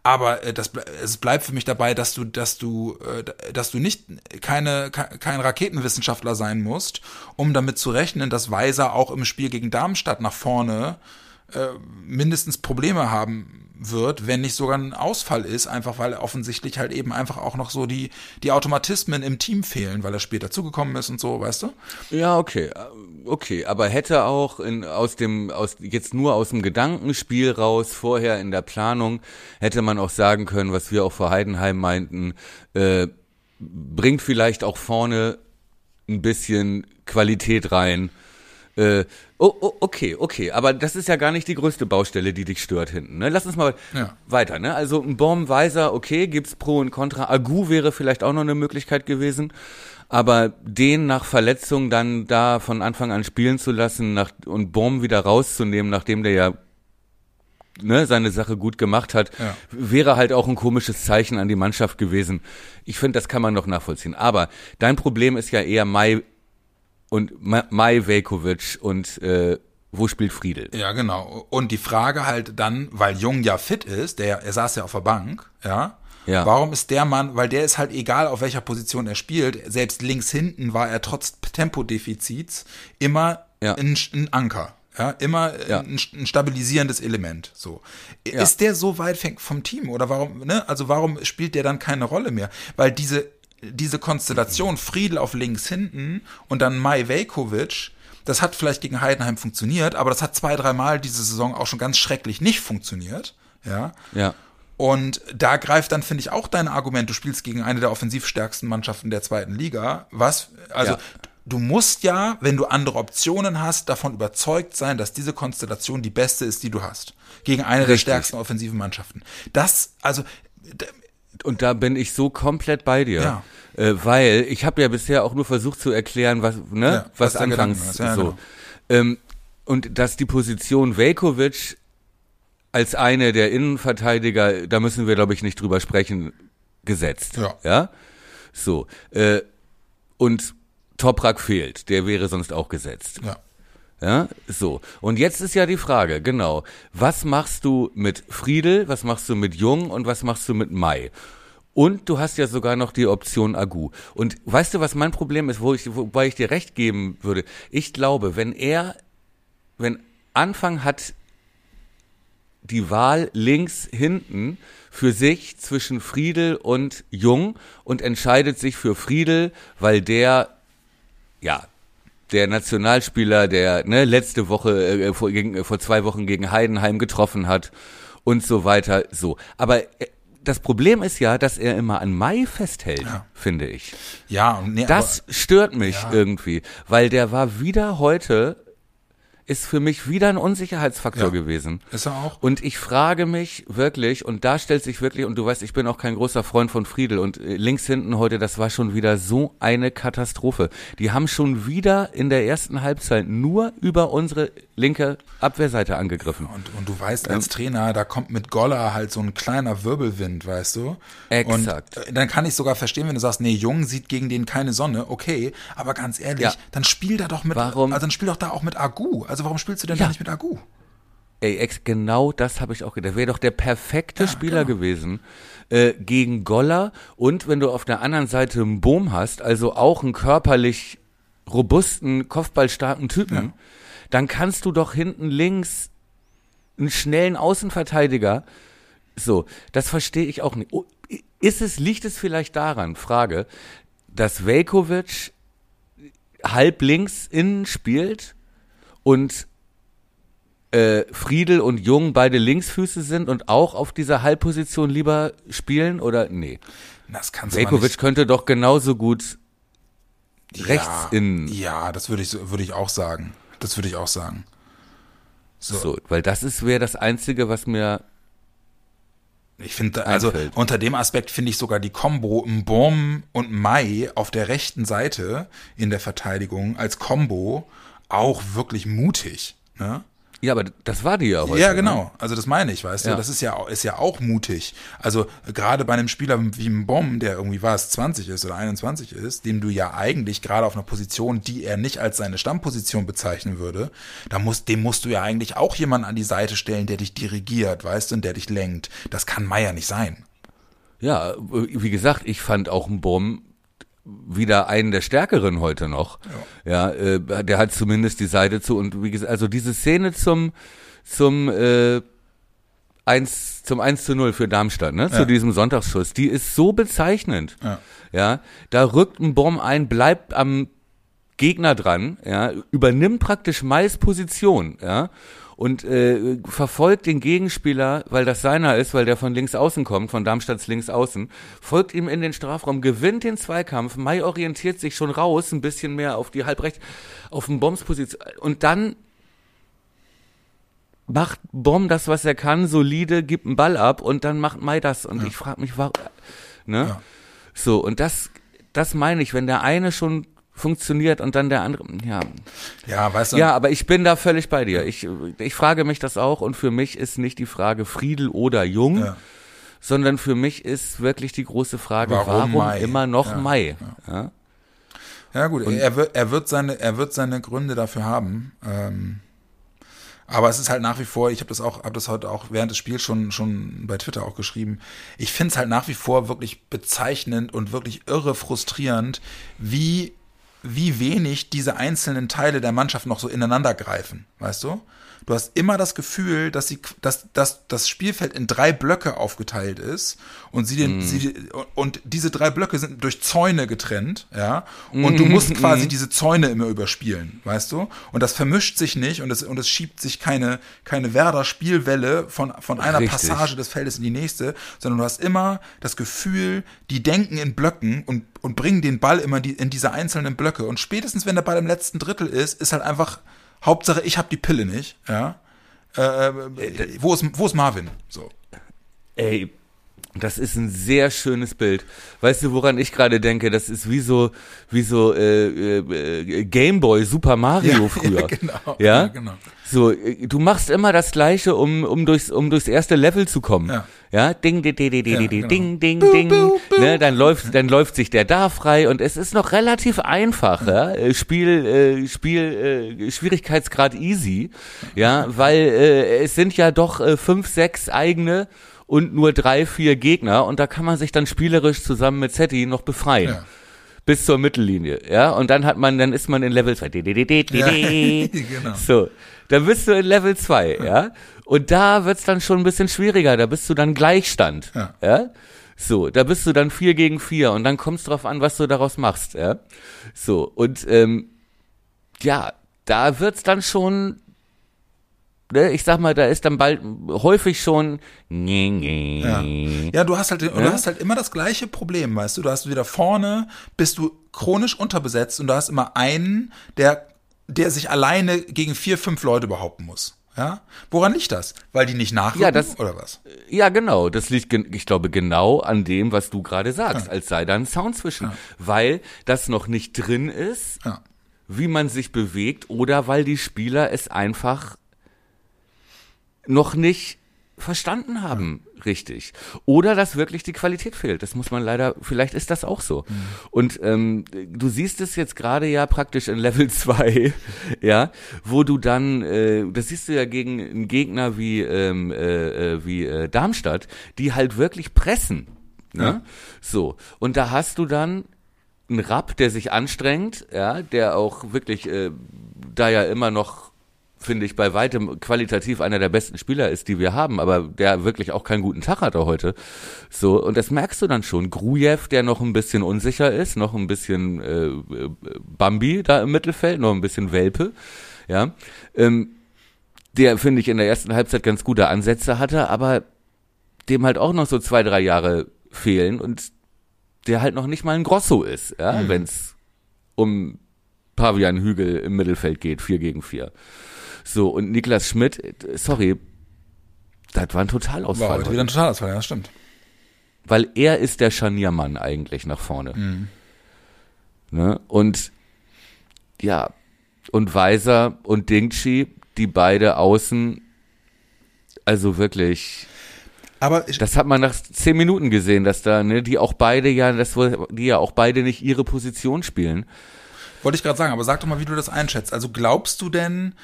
Aber äh, das, es bleibt für mich dabei, dass du, dass du, äh, dass du nicht keine, ke- kein Raketenwissenschaftler sein musst, um damit zu rechnen, dass Weiser auch im Spiel gegen Darmstadt nach vorne äh, mindestens Probleme haben wird, wenn nicht sogar ein Ausfall ist, einfach weil offensichtlich halt eben einfach auch noch so die, die Automatismen im Team fehlen, weil er später zugekommen ist und so, weißt du? Ja, okay. Okay, aber hätte auch in, aus dem, aus, jetzt nur aus dem Gedankenspiel raus, vorher in der Planung, hätte man auch sagen können, was wir auch vor Heidenheim meinten, äh, bringt vielleicht auch vorne ein bisschen Qualität rein. Äh, oh, oh, okay, okay, aber das ist ja gar nicht die größte Baustelle, die dich stört hinten. Ne? Lass uns mal Ja. weiter. Ne? Also ein Bomb, Weiser, okay, gibt's Pro und Contra. Agu wäre vielleicht auch noch eine Möglichkeit gewesen, aber den nach Verletzung dann da von Anfang an spielen zu lassen nach, und Bomb wieder rauszunehmen, nachdem der ja ne, seine Sache gut gemacht hat, Ja. wäre halt auch ein komisches Zeichen an die Mannschaft gewesen. Ich finde, das kann man noch nachvollziehen. Aber dein Problem ist ja eher Mai und Ma- Mai Velkovic und äh, wo spielt Friedel? Ja, genau. Und die Frage halt dann, weil Jung ja fit ist, der, er saß ja auf der Bank, ja. Ja. Warum ist der Mann, weil der ist halt egal, auf welcher Position er spielt, selbst links hinten war er trotz Tempodefizits immer Ja. ein, ein Anker. Ja, immer Ja. Ein, ein stabilisierendes Element. So. Ja. Ist der so weit vom Team? Oder warum, ne? Also warum spielt der dann keine Rolle mehr? Weil diese, diese Konstellation Friedel auf links hinten und dann Mai Velkovic, das hat vielleicht gegen Heidenheim funktioniert, aber das hat zwei, dreimal diese Saison auch schon ganz schrecklich nicht funktioniert. Ja. Ja. Und da greift dann, finde ich, auch dein Argument, du spielst gegen eine der offensivstärksten Mannschaften der zweiten Liga. Was, also, Ja. du musst ja, wenn du andere Optionen hast, davon überzeugt sein, dass diese Konstellation die beste ist, die du hast. Gegen eine der Richtig. stärksten offensiven Mannschaften. Das, also, Und da bin ich so komplett bei dir. Ja. Äh, weil ich habe ja bisher auch nur versucht zu erklären, was, ne, Ja, was was anfangs. Ja, so. genau. Ähm, und dass die Position Velkovic als eine der Innenverteidiger, da müssen wir, glaube ich, nicht drüber sprechen, gesetzt. Ja. ja? So. Äh, und Toprak fehlt, der wäre sonst auch gesetzt. ja. Ja, so. Und jetzt ist ja die Frage, genau. Was machst du mit Friedel, was machst du mit Jung und was machst du mit Mai? Und du hast ja sogar noch die Option Agu. Und weißt du, was mein Problem ist, wo ich, wobei ich dir recht geben würde? Ich glaube, wenn er, wenn Anfang hat die Wahl links hinten für sich zwischen Friedel und Jung und entscheidet sich für Friedel, weil der, ja, der Nationalspieler, der ne, letzte Woche äh, vor, gegen, äh, vor zwei Wochen gegen Heidenheim getroffen hat und so weiter. So, aber äh, das Problem ist ja, dass er immer an Mai festhält, Ja. finde ich. Ja, nee, Das stört mich Ja. irgendwie, weil der war wieder heute ist für mich wieder ein Unsicherheitsfaktor Ja. gewesen. Ist er auch? Und ich frage mich wirklich, und da stellt sich wirklich, und du weißt, ich bin auch kein großer Freund von Friedel, und äh, links hinten heute, das war schon wieder so eine Katastrophe. Die haben schon wieder in der ersten Halbzeit nur über unsere linke Abwehrseite angegriffen. Und, und du weißt als Trainer, da kommt mit Golla halt so ein kleiner Wirbelwind, weißt du? Exakt. Und äh, dann kann ich sogar verstehen, wenn du sagst, nee, Jung sieht gegen den keine Sonne, okay, aber ganz ehrlich, Ja. dann spiel da doch mit, Warum? also dann spiel doch da auch mit Agu. Also warum spielst du denn Ja. da nicht mit Agu? Ey, ex, genau das habe ich auch gedacht. Wäre doch der perfekte Spieler genau. gewesen äh, gegen Goller. Und wenn du auf der anderen Seite einen Boom hast, also auch einen körperlich robusten, kopfballstarken Typen, dann kannst du doch hinten links einen schnellen Außenverteidiger. So, das verstehe ich auch nicht. Oh, Ist es, liegt es vielleicht daran, Frage, dass Velkovic halb links innen spielt und äh, Friedel und Jung beide Linksfüße sind und auch auf dieser Halbposition lieber spielen oder nee? Das kannst nicht. könnte doch genauso gut rechts ja, innen. Ja, das würde ich, würde ich auch sagen. Das würde ich auch sagen. So. So, weil das ist wäre das einzige, was mir Ich finde, also Einfällt. unter dem Aspekt finde ich sogar die Combo Mbom und Mai auf der rechten Seite in der Verteidigung als Combo auch wirklich mutig. Ne? ja, aber das war die ja heute. ja, ne? genau. Also das meine ich, weißt Ja. du. Das ist ja, ist ja auch mutig. Also gerade bei einem Spieler wie Mbom, der irgendwie was 20 ist oder 21 ist, dem du ja eigentlich gerade auf einer Position, die er nicht als seine Stammposition bezeichnen würde, da muss, dem musst du ja eigentlich auch jemanden an die Seite stellen, der dich dirigiert, weißt du, und der dich lenkt. Das kann Meier nicht sein. Ja, wie gesagt, ich fand auch einen Bomb wieder einen der stärkeren heute noch. Ja, äh, der hat zumindest die Seite zu und wie gesagt, also diese Szene zum zum äh, 1 zum 1 zu 0 für Darmstadt, ne, Ja. zu diesem Sonntagsschuss, die ist so bezeichnend. Ja. Ja, da rückt ein Bomb ein, bleibt am Gegner dran, ja, übernimmt praktisch Mais Position, ja, und äh, verfolgt den Gegenspieler, weil das seiner ist, weil der von links außen kommt, von Darmstadts links außen, folgt ihm in den Strafraum, gewinnt den Zweikampf, Mai orientiert sich schon raus, ein bisschen mehr auf die halbrecht, auf den Bombs Position und dann macht Bomb das, was er kann, solide, gibt einen Ball ab und dann macht Mai das und ich frage mich, warum, ne? Ja. So, und das, das meine ich, wenn der eine schon funktioniert und dann der andere, ja. Ja, weißt du. Ja, aber ich bin da völlig bei dir. Ich, ich frage mich das auch und für mich ist nicht die Frage Friedel oder Jung, Ja. sondern für mich ist wirklich die große Frage, Warum warum, Mai? immer noch Ja, Mai? Ja. Ja gut, er wird, er wird seine, er wird seine Gründe dafür haben. Ähm, aber es ist halt nach wie vor, ich habe das auch, habe das heute auch während des Spiels schon, schon bei Twitter auch geschrieben. Ich finde es halt nach wie vor wirklich bezeichnend und wirklich irre frustrierend, wie, wie wenig diese einzelnen Teile der Mannschaft noch so ineinander greifen, weißt du? Du hast immer das Gefühl, dass, sie, dass, dass das Spielfeld in drei Blöcke aufgeteilt ist und sie den, sie, und diese drei Blöcke sind durch Zäune getrennt, ja, und du musst quasi diese Zäune immer überspielen, weißt du? Und das vermischt sich nicht und es, und es schiebt sich keine, keine Werder-Spielwelle von, von einer Richtig. Passage des Feldes in die nächste, sondern du hast immer das Gefühl, die denken in Blöcken und, und bringen den Ball immer die, in diese einzelnen Blöcke. Und spätestens, wenn der Ball im letzten Drittel ist, ist halt einfach Hauptsache, ich habe die Pille nicht, ja. Äh, äh, wo, ist, wo ist Marvin? So. Ey, das ist ein sehr schönes Bild. Weißt du, woran ich gerade denke? Das ist wie so, wie so äh, äh, Gameboy Super Mario Ja, früher. ja, genau. Ja, Ja, genau. So, äh, du machst immer das Gleiche, um um durchs um durchs erste Level zu kommen. Ja. Ja, ding ding ding ding ding genau. ding ding ding. Ne, dann läuft dann läuft sich der da frei und es ist noch relativ einfach. Ja? Äh, Spiel äh, Spiel äh, Schwierigkeitsgrad easy. Ja, weil äh, es sind ja doch äh, fünf sechs eigene und nur drei, vier Gegner und da kann man sich dann spielerisch zusammen mit Zetti noch befreien. Ja. Bis zur Mittellinie, ja, und dann hat man, dann ist man in Level 2. Ja, genau. So, dann bist du in Level 2, ja, und da wird's dann schon ein bisschen schwieriger, da bist du dann Gleichstand, Ja. ja, so, da bist du dann 4 gegen 4 und dann kommt's drauf an, was du daraus machst, ja, so, und, ähm, ja, da wird's dann schon ne, ich sag mal, da ist dann bald häufig schon. Ja. ja, du hast halt, du hast halt immer das gleiche Problem, weißt du. Du hast wieder vorne, bist du chronisch unterbesetzt und du hast immer einen, der der sich alleine gegen vier, fünf Leute behaupten muss. Ja? Woran liegt das? Weil die nicht nachrücken Ja, das- oder was? Ja, genau. Das liegt, ich glaube, genau an dem, was du gerade sagst, als sei da ein Sound zwischen. Weil das noch nicht drin ist, Ja. wie man sich bewegt, oder weil die Spieler es einfach noch nicht verstanden haben, richtig. Oder dass wirklich die Qualität fehlt. Das muss man leider, vielleicht ist das auch so. Und ähm, du siehst es jetzt gerade ja praktisch in Level 2, ja, wo du dann, äh, das siehst du ja gegen einen Gegner wie, ähm, äh, äh, wie äh, Darmstadt, die halt wirklich pressen. Ne? Ja. So. Und da hast du dann einen Rapp, der sich anstrengt, ja, der auch wirklich äh, da ja immer noch finde ich bei weitem qualitativ einer der besten Spieler ist, die wir haben, aber der wirklich auch keinen guten Tag hatte heute. So und das merkst du dann schon. Grujew, der noch ein bisschen unsicher ist, noch ein bisschen äh, äh, Bambi da im Mittelfeld, noch ein bisschen Welpe, ja, ähm, der finde ich in der ersten Halbzeit ganz gute Ansätze hatte, aber dem halt auch noch so zwei drei Jahre fehlen und der halt noch nicht mal ein Grosso ist, ja, Mhm. wenn's um Pavian Hügel im Mittelfeld geht, vier gegen vier. So, und Niklas Schmidt, äh, sorry, das war ein War Totalausfall. heute heute. wieder ein Totalausfall, ja, das stimmt. Weil er ist der Scharniermann eigentlich nach vorne. Mhm. Ne? Und ja, und Weiser und Dingchi, die beide außen, also wirklich, Aber ich, das hat man nach zehn Minuten gesehen, dass da, ne, die auch beide ja, das, die ja auch beide nicht ihre Position spielen. wollte ich gerade sagen, aber sag doch mal, wie du das einschätzt. Also glaubst du denn,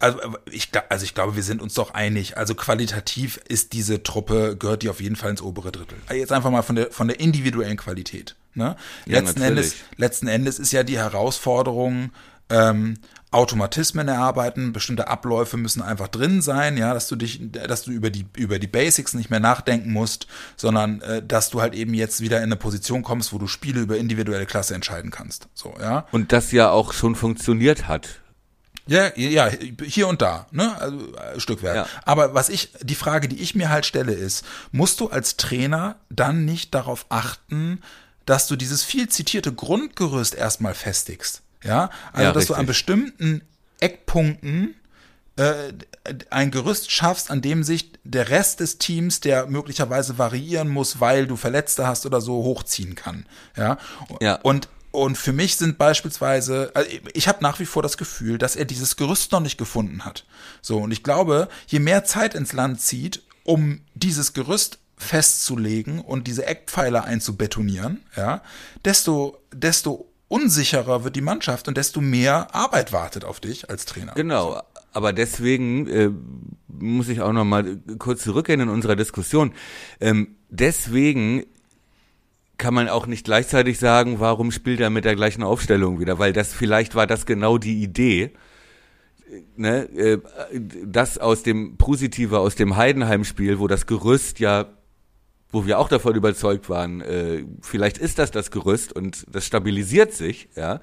also ich, also ich glaube, wir sind uns doch einig. Also qualitativ ist diese Truppe, gehört die auf jeden Fall ins obere Drittel. Jetzt einfach mal von der, von der individuellen Qualität. Ne? Ja, letzten, natürlich. Endes, letzten Endes ist ja die Herausforderung, ähm, Automatismen erarbeiten, bestimmte Abläufe müssen einfach drin sein, ja, dass du dich, dass du über die über die Basics nicht mehr nachdenken musst, sondern äh, dass du halt eben jetzt wieder in eine Position kommst, wo du Spiele über individuelle Klasse entscheiden kannst, so ja. Und das ja auch schon funktioniert hat. Ja, ja, hier und da, ne? Also äh, Stückwerk. Ja. Aber was ich, die Frage, die ich mir halt stelle, ist, musst du als Trainer dann nicht darauf achten, dass du dieses viel zitierte Grundgerüst erstmal festigst? Ja, also Ja, dass du an richtig. bestimmten Eckpunkten äh, ein Gerüst schaffst, an dem sich der Rest des Teams, der möglicherweise variieren muss, weil du Verletzte hast oder so, hochziehen kann. Ja. Ja. Und und für mich sind beispielsweise, also ich habe nach wie vor das Gefühl, dass er dieses Gerüst noch nicht gefunden hat. So, und ich glaube, je mehr Zeit ins Land zieht, um dieses Gerüst festzulegen und diese Eckpfeiler einzubetonieren, ja, desto, desto unsicherer wird die Mannschaft und desto mehr Arbeit wartet auf dich als Trainer. Genau, aber deswegen äh, muss ich auch noch mal kurz zurückgehen in unserer Diskussion. Ähm, deswegen kann man auch nicht gleichzeitig sagen, warum spielt er mit der gleichen Aufstellung wieder, weil das vielleicht war das genau die Idee, ne, äh, das aus dem Positive aus dem Heidenheim-Spiel, wo das Gerüst ja wo wir auch davon überzeugt waren, äh, vielleicht ist das das Gerüst und das stabilisiert sich, ja,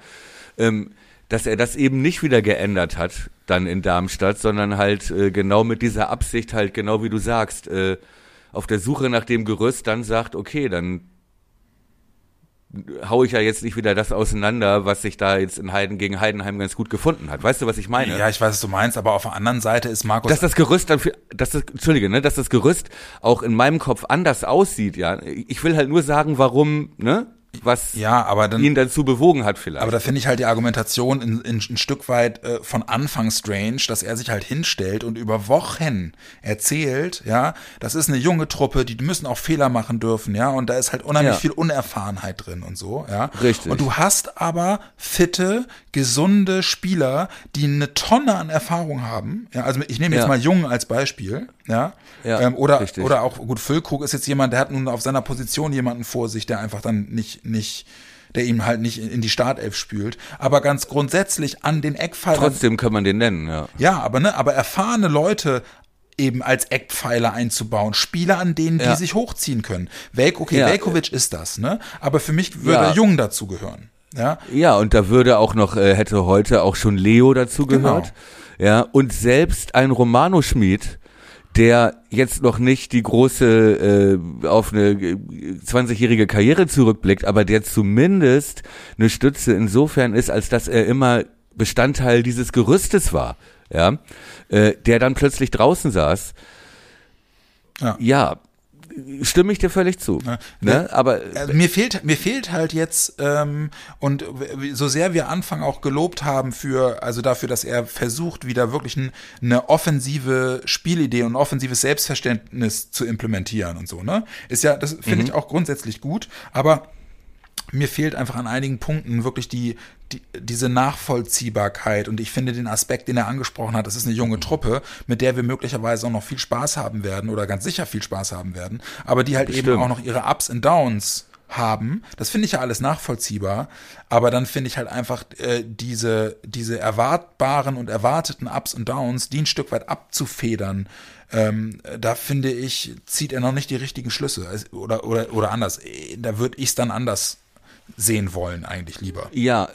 ähm, dass er das eben nicht wieder geändert hat dann in Darmstadt, sondern halt äh, genau mit dieser Absicht halt genau wie du sagst, auf der Suche nach dem Gerüst dann sagt, okay, dann hau ich ja jetzt nicht wieder das auseinander, was sich da jetzt in Heiden gegen Heidenheim ganz gut gefunden hat. Weißt du, was ich meine? Ja, ich weiß, was du meinst, aber auf der anderen Seite ist Markus dass das Gerüst dann für, dass das, Entschuldige, ne, dass das Gerüst auch in meinem Kopf anders aussieht, ja. Ich will halt nur sagen, warum, ne, was Ja, aber dann ihn dazu bewogen hat vielleicht. Aber da finde ich halt die Argumentation in, in, ein Stück weit äh, von Anfang strange, dass er sich halt hinstellt und über Wochen erzählt, ja, das ist eine junge Truppe, die müssen auch Fehler machen dürfen, ja, und da ist halt unheimlich Ja. viel Unerfahrenheit drin und so, ja. Richtig. Und du hast aber fitte, gesunde Spieler, die eine Tonne an Erfahrung haben, ja, also ich nehme jetzt Ja. mal Jung als Beispiel, ja, Ja, ähm, oder, richtig. oder auch, gut, Füllkrug ist jetzt jemand, der hat nun auf seiner Position jemanden vor sich, der einfach dann nicht, nicht, der ihm halt nicht in die Startelf spült. Aber ganz grundsätzlich an den Eckpfeilern. Trotzdem kann man den nennen, ja. Ja, aber ne, aber erfahrene Leute eben als Eckpfeiler einzubauen, Spieler, an denen die Ja. sich hochziehen können. Velk, okay, Ja. Velkovic ist das, ne? Aber für mich würde Ja. Jung dazu gehören. Ja, Ja, und da würde auch noch, äh, hätte heute auch schon Leo dazu Genau. gehört. Ja, und selbst ein Romano Schmid, der jetzt noch nicht die große äh, auf eine äh, 20-jährige Karriere zurückblickt, aber der zumindest eine Stütze insofern ist, als dass er immer Bestandteil dieses Gerüstes war, ja, äh, der dann plötzlich draußen saß. Ja. ja stimme ich dir völlig zu. Ja. Ne? Aber Also mir fehlt mir fehlt halt jetzt ähm, und so sehr wir Anfang auch gelobt haben für also dafür, dass er versucht wieder wirklich ein, eine offensive Spielidee und ein offensives Selbstverständnis zu implementieren und so ne ist ja das finde ich auch grundsätzlich gut, aber mir fehlt einfach an einigen Punkten wirklich die, die diese Nachvollziehbarkeit und ich finde den Aspekt, den er angesprochen hat, das ist eine junge Truppe, mit der wir möglicherweise auch noch viel Spaß haben werden oder ganz sicher viel Spaß haben werden, aber die halt eben Bestimmt. auch noch ihre Ups und Downs haben. Das finde ich ja alles nachvollziehbar, aber dann finde ich halt einfach äh, diese diese erwartbaren und erwarteten Ups und Downs, die ein Stück weit abzufedern. Ähm, da finde ich, zieht er noch nicht die richtigen Schlüsse. Oder, oder, oder anders. Da würde ich es dann anders sehen wollen, eigentlich lieber. Ja,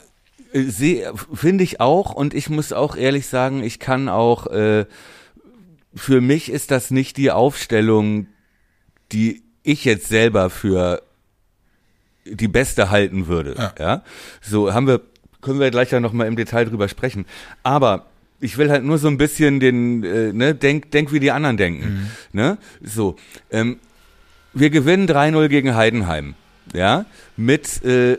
äh, finde ich auch und ich muss auch ehrlich sagen, ich kann auch, äh, für mich ist das nicht die Aufstellung, die ich jetzt selber für die beste halten würde. Ja. Ja. So haben wir, können wir gleich ja nochmal im Detail drüber sprechen. Aber ich will halt nur so ein bisschen den, äh, ne, denk, denk wie die anderen denken. Ne? So, ähm, wir gewinnen 3-0 gegen Heidenheim. Ja, mit, äh,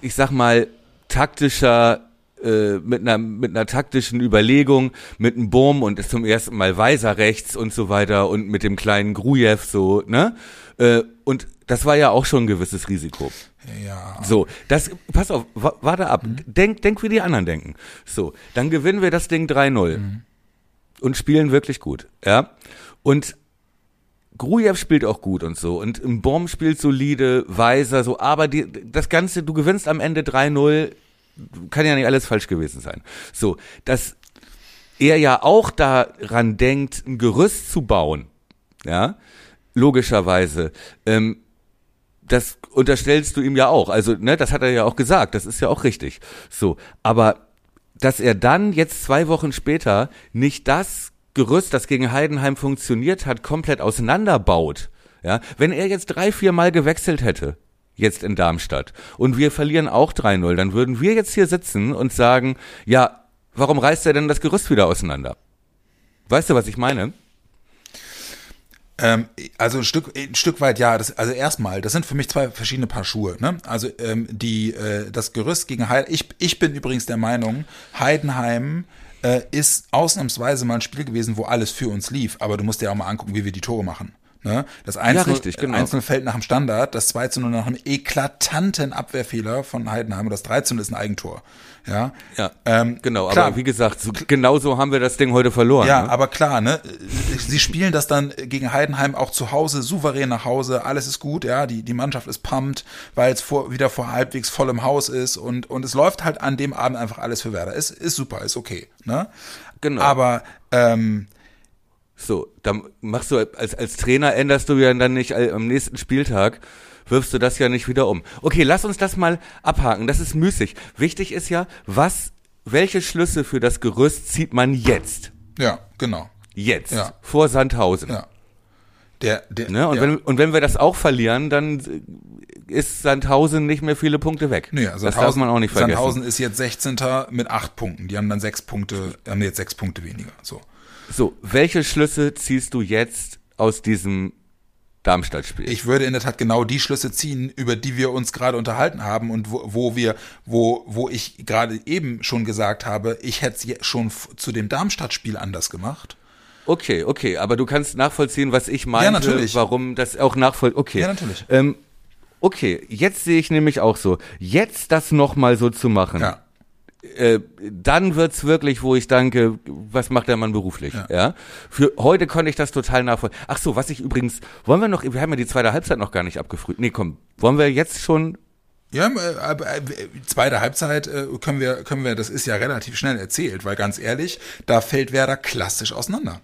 ich sag mal, taktischer, äh, mit einer, mit einer taktischen Überlegung, mit einem Burm und ist zum ersten Mal Weiser rechts und so weiter und mit dem kleinen Grujew so, ne? Äh, und das war ja auch schon ein gewisses Risiko. Ja. So, das, pass auf, wa- warte ab. Denk, denk, wie die anderen denken. So, dann gewinnen wir das Ding 3-0 und spielen wirklich gut, ja. Und Grujew spielt auch gut und so und Baum spielt solide, Weiser, so, aber die, das Ganze, du gewinnst am Ende 3-0, kann ja nicht alles falsch gewesen sein. So, dass er ja auch daran denkt, ein Gerüst zu bauen, ja, logischerweise, ähm, das unterstellst du ihm ja auch. Also, ne, das hat er ja auch gesagt, das ist ja auch richtig. So, aber dass er dann jetzt zwei Wochen später nicht das Gerüst, das gegen Heidenheim funktioniert hat, komplett auseinanderbaut. Ja, wenn er jetzt drei, vier Mal gewechselt hätte, jetzt in Darmstadt, und wir verlieren auch 3-0, dann würden wir jetzt hier sitzen und sagen, ja, warum reißt er denn das Gerüst wieder auseinander? Weißt du, was ich meine? Ähm, also ein Stück, ein Stück weit ja. Das, also erstmal, das sind für mich zwei verschiedene Paar Schuhe. Ne? Also ähm, die äh, das Gerüst gegen Heidenheim. Ich, ich bin übrigens der Meinung, Heidenheim äh, ist ausnahmsweise mal ein Spiel gewesen, wo alles für uns lief. Aber du musst dir auch mal angucken, wie wir die Tore machen. Ne? Das 1 richtig, genau. Einzelne fällt nach dem Standard, das 2 zu 0 nach einem eklatanten Abwehrfehler von Heidenheim und das 3 zu 0 ist ein Eigentor. Ja, Ja, ähm, genau. klar. Aber wie gesagt, so, genau so haben wir das Ding heute verloren. Ja, ne? aber klar, ne? Sie spielen das dann gegen Heidenheim auch zu Hause, souverän nach Hause, alles ist gut, ja, die, die Mannschaft ist pumped, weil es vor, wieder vor halbwegs vollem Haus ist und, und es läuft halt an dem Abend einfach alles für Werder. Ist, ist super, ist okay, ne? Genau. Aber, ähm, So, dann machst du als, als Trainer änderst du ja dann nicht am nächsten Spieltag, wirfst du das ja nicht wieder um. Okay, lass uns das mal abhaken. Das ist müßig. Wichtig ist ja, was, welche Schlüsse für das Gerüst zieht man jetzt? ja, genau, Jetzt. Ja. Vor Sandhausen. ja. Der, der, Ne? Und, ja. wenn, und wenn wir das auch verlieren, dann ist Sandhausen nicht mehr viele Punkte weg. Nee, also das darf man auch nicht vergessen. Sandhausen ist jetzt 16. mit acht Punkten. Die haben dann sechs Punkte, haben jetzt sechs Punkte weniger. So. So, welche Schlüsse ziehst du jetzt aus diesem Darmstadt-Spiel? Ich würde in der Tat genau die Schlüsse ziehen, über die wir uns gerade unterhalten haben und wo, wo wir, wo, wo ich gerade eben schon gesagt habe, ich hätte es schon zu dem Darmstadt-Spiel anders gemacht. Okay, okay, aber du kannst nachvollziehen, was ich meinte, Ja, natürlich. warum das auch nachvoll. Okay. Ja, natürlich. Ähm, okay, jetzt sehe ich nämlich auch so. Jetzt das nochmal so zu machen, Ja. Äh, dann wird's wirklich, wo ich danke, was macht der Mann beruflich? Ja. Für heute konnte ich das total nachvollziehen. Ach so, was ich übrigens, wollen wir noch, wir haben ja die zweite Halbzeit noch gar nicht abgefrüht. Nee, komm, wollen wir jetzt schon Ja, äh, aber, äh, zweite Halbzeit äh, können wir, können wir, das ist ja relativ schnell erzählt, weil ganz ehrlich, da fällt Werder klassisch auseinander.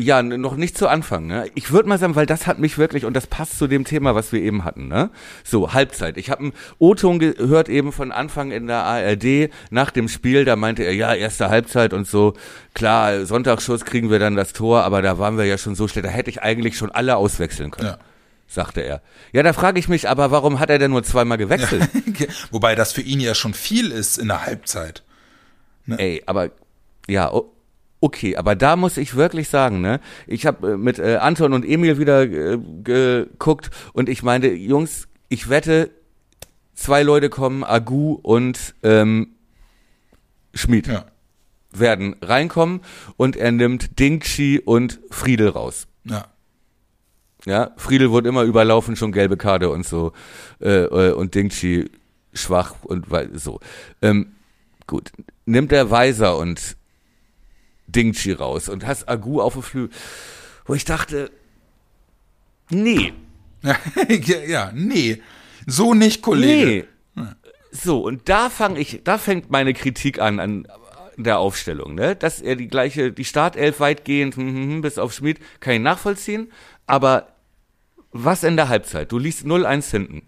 Ja, noch nicht zu Anfang. Ne? Ich würde mal sagen, weil das hat mich wirklich, und das passt zu dem Thema, was wir eben hatten. Ne? So, Halbzeit. Ich habe einen O-Ton gehört eben von Anfang in der ARD nach dem Spiel, da meinte er, ja, erste Halbzeit und so. Klar, Sonntagsschuss kriegen wir dann das Tor, aber da waren wir ja schon so schlecht, da hätte ich eigentlich schon alle auswechseln können. Ja. sagte er. Ja, da frage ich mich aber, warum hat er denn nur zweimal gewechselt? Wobei das für ihn ja schon viel ist in der Halbzeit. Ey, aber ja, o- okay, aber da muss ich wirklich sagen, ne? Ich habe äh, mit äh, Anton und Emil wieder äh, geguckt und ich meinte, Jungs, ich wette, zwei Leute kommen, Agu und ähm, Schmid Ja. werden reinkommen und er nimmt Dingchi und Friedel raus. Ja. Ja, Friedel wurde immer überlaufen, schon gelbe Karte und so. Äh, äh, und Dingchi schwach und so. Ähm, gut, nimmt der Weiser und Dingchi raus und hast Agu auf dem Flügel, wo ich dachte, nee, ja, nee. So nicht, Kollege. nee. So, und da fang ich, da fängt meine Kritik an, an der Aufstellung, ne? Dass er die gleiche, die Startelf weitgehend, hm, hm, hm, bis auf Schmid, kann ich nachvollziehen, aber was in der Halbzeit? Du liest 0-1 hinten.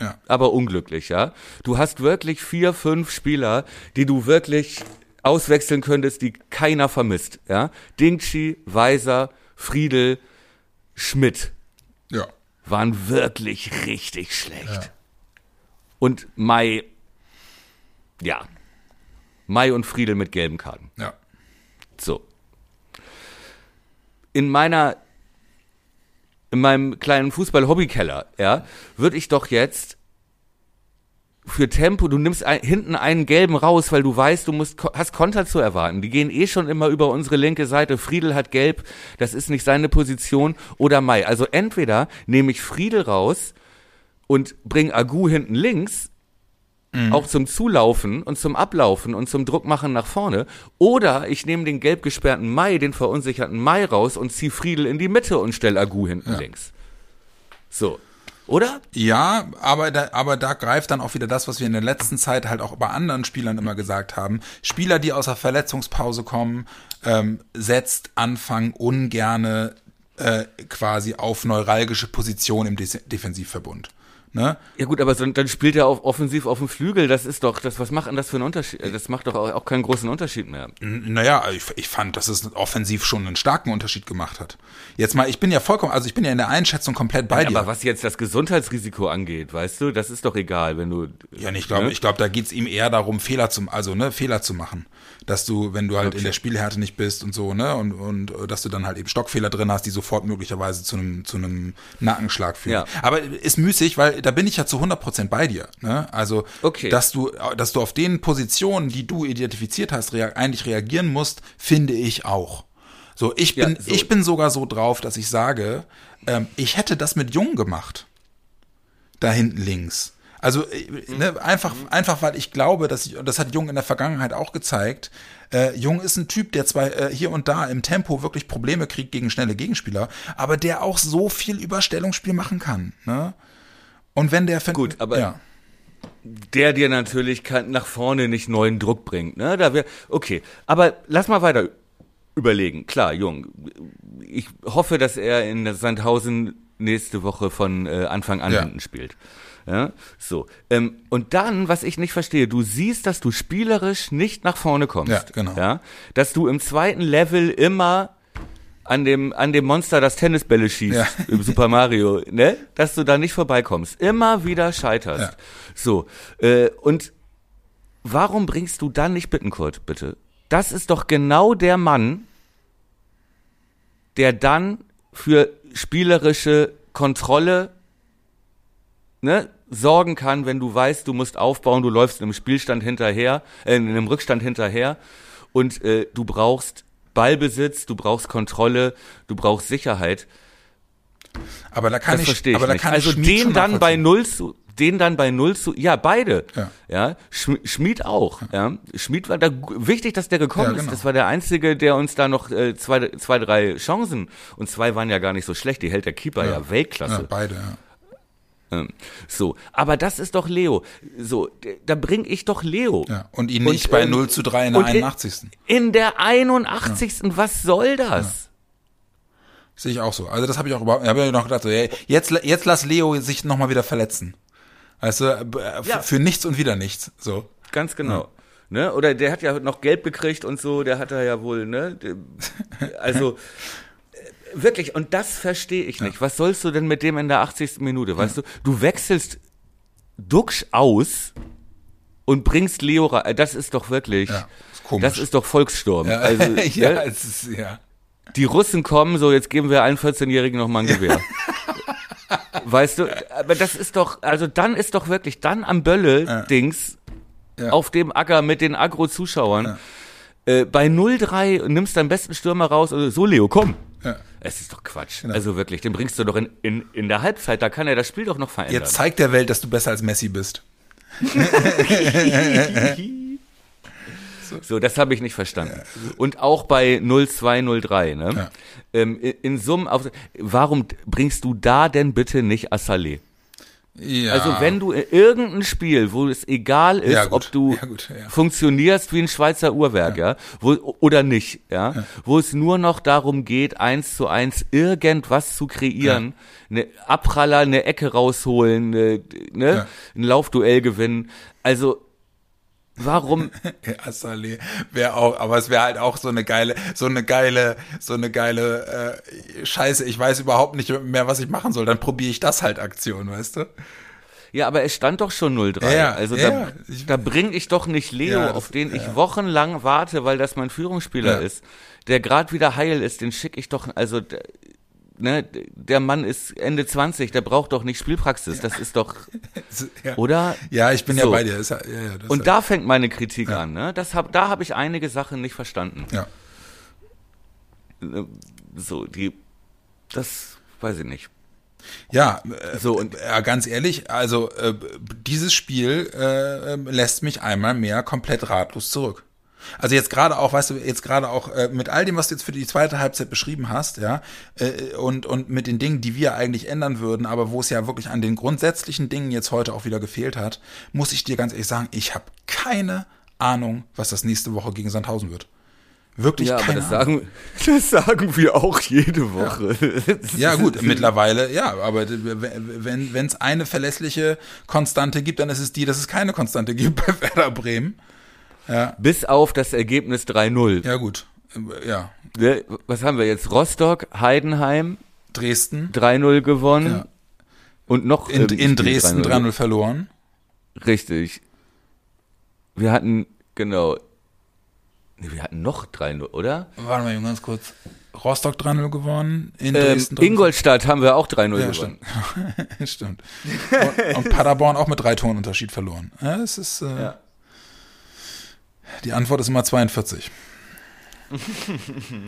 Ja. aber unglücklich, ja. Du hast wirklich vier, fünf Spieler, die du wirklich auswechseln könntest, die keiner vermisst, ja. Dingchi, Weiser, Friedel, Schmidt Ja. waren wirklich richtig schlecht. Und Mai, ja. Mai und Friedel mit gelben Karten. Ja. So. In meiner, in meinem kleinen Fußball-Hobbykeller, ja, würde ich doch jetzt für Tempo, du nimmst ein, hinten einen gelben raus, weil du weißt, du musst, hast Konter zu erwarten. Die gehen eh schon immer über unsere linke Seite. Friedel hat gelb, das ist nicht seine Position. Oder Mai. Also entweder nehme ich Friedel raus und bring Agu hinten links, auch zum Zulaufen und zum Ablaufen und zum Druckmachen nach vorne. Oder ich nehme den gelb gesperrten Mai, den verunsicherten Mai raus und zieh Friedel in die Mitte und stell Agu hinten links. So. Oder? Ja, aber da, aber da greift dann auch wieder das, was wir in der letzten Zeit halt auch bei anderen Spielern immer gesagt haben. Spieler, die aus der Verletzungspause kommen, ähm, setzt Anfang ungerne äh, quasi auf neuralgische Position im Des Defensivverbund. Ne? Ja gut, aber so, dann spielt er auf, offensiv auf dem Flügel. Das ist doch, das, was macht denn das für einen Unterschied? Das macht doch auch, auch keinen großen Unterschied mehr. N- Naja, ich, ich fand, dass es offensiv schon einen starken Unterschied gemacht hat. Jetzt mal, ich bin ja vollkommen, also ich bin ja in der Einschätzung komplett bei dir. Aber was jetzt das Gesundheitsrisiko angeht, weißt du, das ist doch egal, wenn du. Ja, nee, ich glaube, ne? ich glaube, da geht's ihm eher darum, Fehler zu, also ne, Fehler zu machen, dass du, wenn du halt in der Spielhärte nicht bist und so, ne, und und äh, dass du dann halt eben Stockfehler drin hast, die sofort möglicherweise zu einem zu einem Nackenschlag führen. Ja. Aber ist müßig, weil da bin ich ja zu 100% bei dir, ne? Also, Okay. dass du dass du auf den Positionen, die du identifiziert hast, rea eigentlich reagieren musst, finde ich auch. So, ich Ja, bin so. ich bin sogar so drauf, dass ich sage, ähm, ich hätte das mit Jung gemacht da hinten links. Also äh, ne, einfach, einfach weil ich glaube, dass ich, das hat Jung in der Vergangenheit auch gezeigt. Äh, Jung ist ein Typ, der zwar äh, hier und da im Tempo wirklich Probleme kriegt gegen schnelle Gegenspieler, aber der auch so viel Überstellungsspiel machen kann. Ne? Und wenn der Gut, aber- ja, der dir natürlich kann, nach vorne nicht neuen Druck bringt. Ne? Da wär, okay, aber lass mal weiter überlegen. Klar, Jung, ich hoffe, dass er in Sandhausen nächste Woche von äh, Anfang an Ja. hinten spielt. Ja, so. Ähm, und dann, was ich nicht verstehe, du siehst, dass du spielerisch nicht nach vorne kommst. Ja, genau. Ja, dass du im zweiten Level immer an dem, an dem Monster das Tennisbälle schießt Ja. im Super Mario, ne? Dass du da nicht vorbeikommst. Immer wieder scheiterst. Ja. So. Äh, und warum bringst du dann nicht Bittenkurt, bitte? Das ist doch genau der Mann, der dann für spielerische Kontrolle ne, sorgen kann, wenn du weißt, du musst aufbauen, du läufst in einem Spielstand hinterher, äh, in einem Rückstand hinterher und äh, du brauchst Ballbesitz, du brauchst Kontrolle, du brauchst Sicherheit. aber da kann Das ich, ich aber da nicht. kann Also ich den dann bei null zu, den dann bei null zu, ja beide, Ja. ja, Schm- Schmied auch, ja, Schmied war da wichtig, dass der gekommen Ja, ist. genau. Das war der einzige, der uns da noch äh, zwei, zwei, drei Chancen und zwei waren ja gar nicht so schlecht. Die hält der Keeper ja, Weltklasse. Ja, beide, ja. Ähm, So, aber das ist doch Leo. So, da bring ich doch Leo. ja. Und ihn nicht bei 0 zu 3 in der ähm, und 81. In der 81. Was soll das? Sehe ich auch so. Also das habe ich auch überhaupt, habe ich noch gedacht, so, ey, jetzt, jetzt lass Leo sich nochmal wieder verletzen. Weißt du, äh, Ja. für nichts und wieder nichts. So. Ganz genau. Ne? Oder der hat ja noch Gelb gekriegt und so, der hat er ja wohl, ne? Also, wirklich, und das verstehe ich nicht. Was sollst du denn mit dem in der 80. Minute? Weißt du, du wechselst Duxch aus und bringst Leo rein. Äh, Das ist doch wirklich, Ja, ist komisch. das ist doch Volkssturm. Ja, Also, ja, ne? ist, ja. Die Russen kommen, so jetzt geben wir allen 14-Jährigen noch mal ein Gewehr. weißt du, aber das ist doch, also dann ist doch wirklich, dann am Bölle-Dings Ja. auf dem Acker mit den Agro-Zuschauern, äh, bei 0-3 nimmst deinen besten Stürmer raus und so, Leo, komm. Ja. Es ist doch Quatsch. Genau. Also wirklich, den bringst du doch in, in, in der Halbzeit, da kann er das Spiel doch noch verändern. Jetzt zeig der Welt, dass du besser als Messi bist. So, das habe ich nicht verstanden. Und auch bei 0203, ne? Ja. Ähm, in, in Summen, auf, warum bringst du da denn bitte nicht Assalé? Ja. Also wenn du in irgendein Spiel, wo es egal ist, Ja, ob du Ja, gut, funktionierst wie ein Schweizer Uhrwerk, ja, wo, oder nicht, ja, wo es nur noch darum geht, eins zu eins irgendwas zu kreieren, eine Abpraller, eine Ecke rausholen, ne, ne, ein Laufduell gewinnen. Also warum? Ja, Saleh wäre auch, aber es wäre halt auch so eine geile, so eine geile, so eine geile äh, Scheiße. Ich weiß überhaupt nicht mehr, was ich machen soll. Dann probiere ich das halt Aktion, weißt du? Ja, aber es stand doch schon 0-3. Ja, ja, also ja, da. Ich- da bring ich doch nicht Leo, Ja, das- auf den ich wochenlang warte, weil das mein Führungsspieler ist, der gerade wieder heil ist, den schicke ich doch, also ne, der Mann ist Ende 20, der braucht doch nicht Spielpraxis, das ist doch, Ja, oder? ja ich bin ja So. bei dir. Ja, ja, ja, Und ist da fängt meine Kritik an, ne? Das hab, da habe ich einige Sachen nicht verstanden. ja. So, die, das weiß ich nicht. Ja, äh, So, und- ja, ganz ehrlich, also äh, dieses Spiel äh, lässt mich einmal mehr komplett ratlos zurück. Also jetzt gerade auch, weißt du, jetzt gerade auch äh, mit all dem, was du jetzt für die zweite Halbzeit beschrieben hast, ja, äh, und und mit den Dingen, die wir eigentlich ändern würden, aber wo es ja wirklich an den grundsätzlichen Dingen jetzt heute auch wieder gefehlt hat, muss ich dir ganz ehrlich sagen, ich habe keine Ahnung, was das nächste Woche gegen Sandhausen wird. Wirklich Ja, aber keine das Ahnung. sagen, das sagen wir auch jede Woche. Ja gut, mittlerweile, ja, aber wenn wenn es eine verlässliche Konstante gibt, dann ist es die, dass es keine Konstante gibt bei Werder Bremen. Bis auf das Ergebnis 3-0. Ja gut, ja, Ne, Was haben wir jetzt? Rostock, Heidenheim, Dresden 3-0 gewonnen. Ja. Und noch in, in Dresden 3-0 verloren. Richtig. Wir hatten, genau. Nee, wir hatten noch 3-0, oder? Warte mal ganz kurz. Rostock 3-0 gewonnen, in Ähm, Dresden 3-0 Ingolstadt haben wir auch 3-0 Ja, gewonnen. stimmt. stimmt. Und, und Paderborn auch mit drei Toren Unterschied verloren. Ja, es ist äh, Ja. Die Antwort ist immer 42.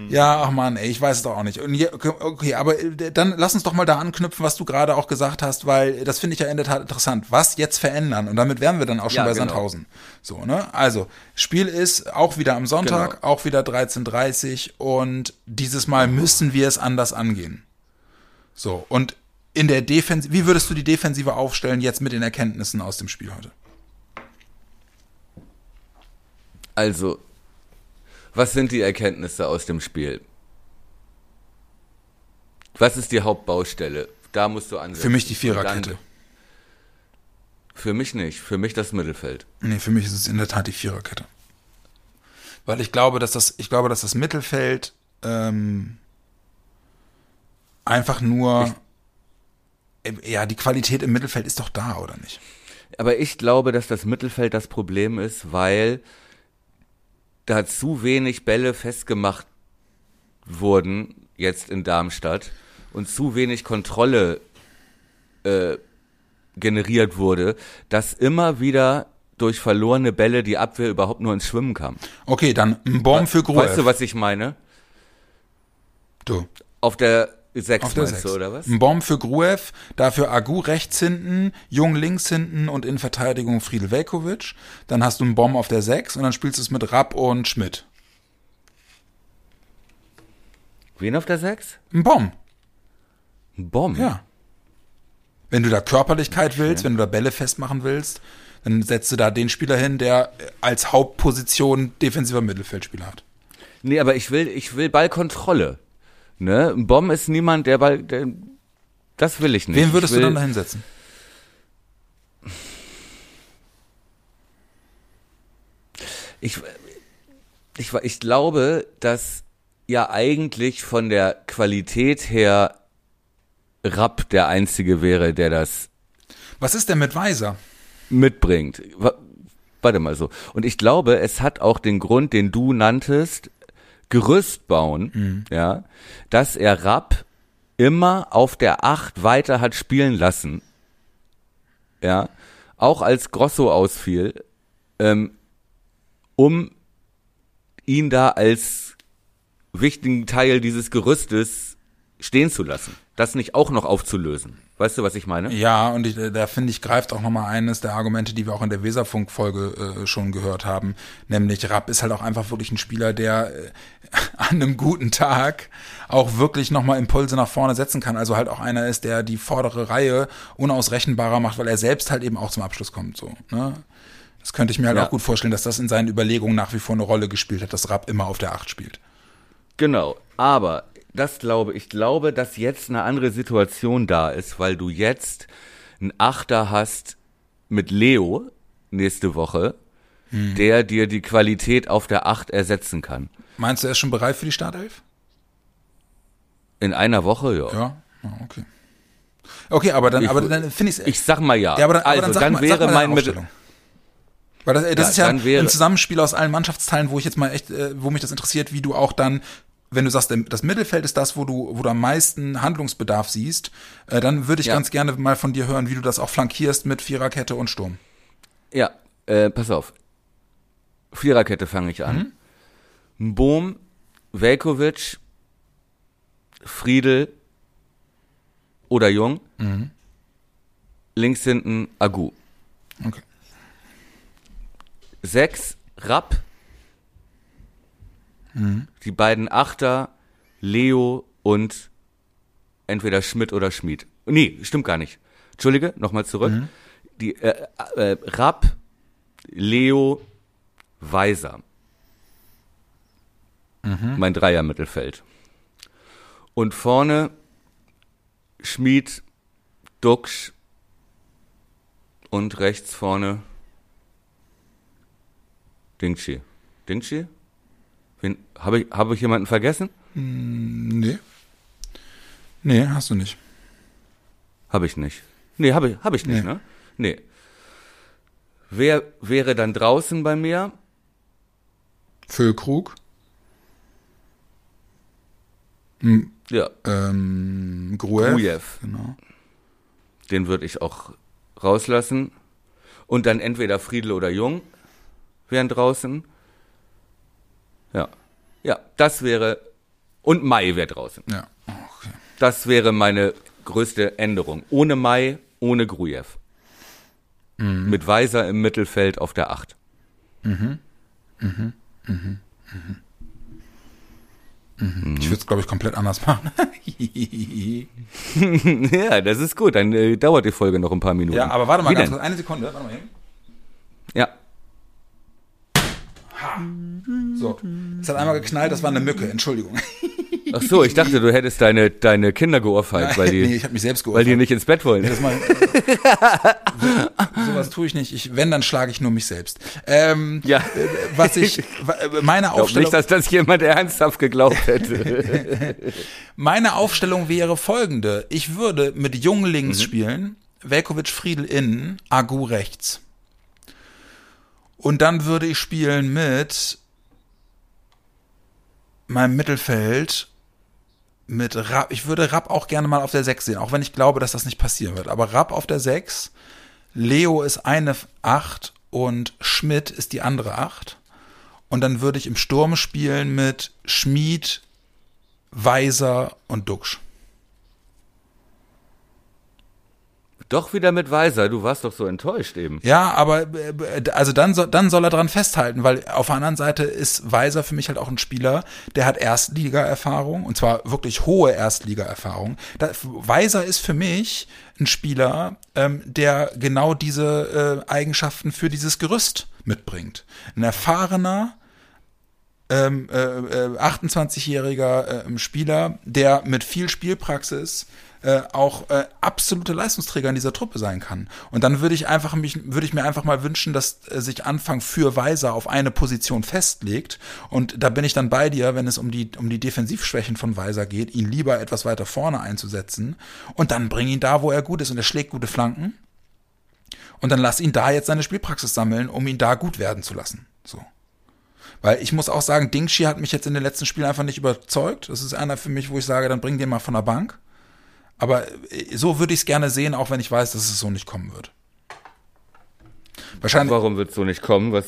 ja, ach man, ey, ich weiß es doch auch nicht. Okay, aber äh, dann lass uns doch mal da anknüpfen, was du gerade auch gesagt hast, weil das finde ich ja in der Tat interessant. Was jetzt verändern? Und damit wären wir dann auch schon Ja, bei genau. Sandhausen. So, ne? Also, Spiel ist auch wieder am Sonntag, Genau. auch wieder 13.30 und dieses Mal müssen wir es anders angehen. So, und in der Defensive, wie würdest du die Defensive aufstellen jetzt mit den Erkenntnissen aus dem Spiel heute? Also, was sind die Erkenntnisse aus dem Spiel? Was ist die Hauptbaustelle? Da musst du ansetzen. Für mich die Viererkette. Für mich nicht. Für mich das Mittelfeld. Nee, für mich ist es in der Tat die Viererkette. Weil ich glaube, dass das, ich glaube, dass das Mittelfeld ähm, einfach nur äh, ja, die Qualität im Mittelfeld ist doch da, oder nicht? Aber ich glaube, dass das Mittelfeld das Problem ist, weil da zu wenig Bälle festgemacht wurden, jetzt in Darmstadt, und zu wenig Kontrolle äh, generiert wurde, dass immer wieder durch verlorene Bälle die Abwehr überhaupt nur ins Schwimmen kam. Okay, dann ein Bomb für Gruev. Weißt du, was ich meine? du, Auf der 6 auf der meinst 6. du, oder was? Ein Bomb für Gruev, dafür Agu rechts hinten, Jung links hinten und in Verteidigung Friedel Velkovic. Dann hast du einen Bomb auf der 6 und dann spielst du es mit Rapp und Schmidt. Wen auf der 6? Ein Bomb. Ein Bomb. Ja. Wenn du da Körperlichkeit willst, wenn du da Bälle festmachen willst, dann setzt du da den Spieler hin, der als Hauptposition defensiver Mittelfeldspieler hat. Nee, aber ich will, ich will Ballkontrolle. Ne? Ein Bomb ist niemand, der Ball, der, das will ich nicht. Wen würdest will, du dann da hinsetzen? Ich, ich, ich glaube, dass ja eigentlich von der Qualität her Rapp der Einzige wäre, der das Was ist denn mit Weiser? mitbringt. Wa- Warte mal so. Und ich glaube, es hat auch den Grund, den du nanntest, Gerüst bauen, ja, dass er Rapp immer auf der Acht weiter hat spielen lassen. Ja, auch als Grosso ausfiel, ähm, um ihn da als wichtigen Teil dieses Gerüstes stehen zu lassen. Das nicht auch noch aufzulösen. Weißt du, was ich meine? Ja, und ich, äh, da finde ich, greift auch nochmal eines der Argumente, die wir auch in der Weserfunk-Folge äh, schon gehört haben. Nämlich Rapp ist halt auch einfach wirklich ein Spieler, der äh, an einem guten Tag auch wirklich nochmal Impulse nach vorne setzen kann. Also halt auch einer ist, der die vordere Reihe unausrechenbarer macht, weil er selbst halt eben auch zum Abschluss kommt. So, ne? Das könnte ich mir halt Ja. auch gut vorstellen, dass das in seinen Überlegungen nach wie vor eine Rolle gespielt hat, dass Rapp immer auf der Acht spielt. Genau, aber das glaube ich glaube, dass jetzt eine andere Situation da ist, weil du jetzt einen Achter hast mit Leo nächste Woche, der dir die Qualität auf der Acht ersetzen kann. Meinst du, er ist schon bereit für die Startelf? In einer Woche, ja. Ja, ja okay. Okay, aber dann, Ich aber dann finde ich Ich sag mal ja. Ja, aber dann, aber also dann, sag dann mal, wäre sag mal mein Mittel. Weil das, das Ja, ist ja ein Zusammenspiel aus allen Mannschaftsteilen, wo ich jetzt mal echt, äh, wo mich das interessiert, wie du auch dann, wenn du sagst, das Mittelfeld ist das, wo du, wo du am meisten Handlungsbedarf siehst, äh, dann würde ich Ja. ganz gerne mal von dir hören, wie du das auch flankierst mit Viererkette und Sturm. Ja, äh, pass auf. Viererkette fange ich an. Bohm, Velkovic, Friedel oder Jung. Links hinten Agu. Okay. Sechs Rapp. Die beiden Achter, Leo und entweder Schmidt oder Schmid. Nee, stimmt gar nicht. Entschuldige, nochmal zurück. Die äh, äh, Rapp, Leo, Weiser. Mein Dreier-Mittelfeld. Und vorne Schmid, Duxch und rechts vorne Dingchi. Dingchi? Habe ich, habe ich jemanden vergessen? Nee. Nee, hast du nicht. Habe ich nicht. Nee, habe ich, habe ich nicht, Nee. ne? Nee. Wer wäre dann draußen bei mir? Füllkrug, Ja, ähm, Gruev. Grujew. Genau. Den würde ich auch rauslassen. Und dann entweder Friedel oder Jung wären draußen. Ja. Ja, das wäre. Und Mai wäre draußen. Ja, okay. Das wäre meine größte Änderung. Ohne Mai, ohne Grujew. Mit Weiser im Mittelfeld auf der Acht. Ich würde es, glaube ich, komplett anders machen. ja, das ist gut. Dann äh, dauert die Folge noch ein paar Minuten. ja, aber warte mal Wie ganz denn? kurz. Eine Sekunde. Warte mal eben. Ja. So. Es hat einmal geknallt, das war eine Mücke. Entschuldigung. Ach so, ich dachte, du hättest deine, deine Kinder geohrfeigt, weil die, nee, ich habe mich selbst weil die geohrfeigt. nicht ins Bett wollen. Das mal, so, sowas tue ich nicht. Ich, wenn, dann schlage ich nur mich selbst. Ähm, Ja. Was ich, meine Ich Aufstellung, nicht, dass das jemand ernsthaft geglaubt hätte. meine Aufstellung wäre folgende. Ich würde mit Jung Mhm. links spielen, Velkovic Friedel innen, Agu rechts. Und dann würde ich spielen mit meinem Mittelfeld mit Rapp. Ich würde Rapp auch gerne mal auf der 6 sehen, auch wenn ich glaube, dass das nicht passieren wird. Aber Rapp auf der 6, Leo ist eine 8 und Schmidt ist die andere 8. Und dann würde ich im Sturm spielen mit Schmied, Weiser und Duxch. Doch wieder mit Weiser, du warst doch so enttäuscht eben. Ja, aber äh, also dann soll, dann soll er dran festhalten, weil auf der anderen Seite ist Weiser für mich halt auch ein Spieler, der hat Erstliga-Erfahrung und zwar wirklich hohe Erstliga-Erfahrung. Weiser ist für mich ein Spieler, ähm, der genau diese äh, Eigenschaften für dieses Gerüst mitbringt. Ein erfahrener, ähm, äh, äh, 28-jähriger äh, Spieler, der mit viel Spielpraxis äh, auch äh, absolute Leistungsträger in dieser Truppe sein kann. Und dann würde ich einfach mich, würde ich mir einfach mal wünschen, dass äh, sich Anfang für Weiser auf eine Position festlegt. Und da bin ich dann bei dir, wenn es um die, um die Defensivschwächen von Weiser geht, ihn lieber etwas weiter vorne einzusetzen. Und dann bring ihn da, wo er gut ist und er schlägt gute Flanken. Und dann lass ihn da jetzt seine Spielpraxis sammeln, um ihn da gut werden zu lassen. So. Weil ich muss auch sagen, Dingshi hat mich jetzt in den letzten Spielen einfach nicht überzeugt. Das ist einer für mich, wo ich sage, dann bring den mal von der Bank. Aber äh, so würde ich es gerne sehen, auch wenn ich weiß, dass es so nicht kommen wird. Wahrscheinlich. Warum wird es so nicht kommen? Was?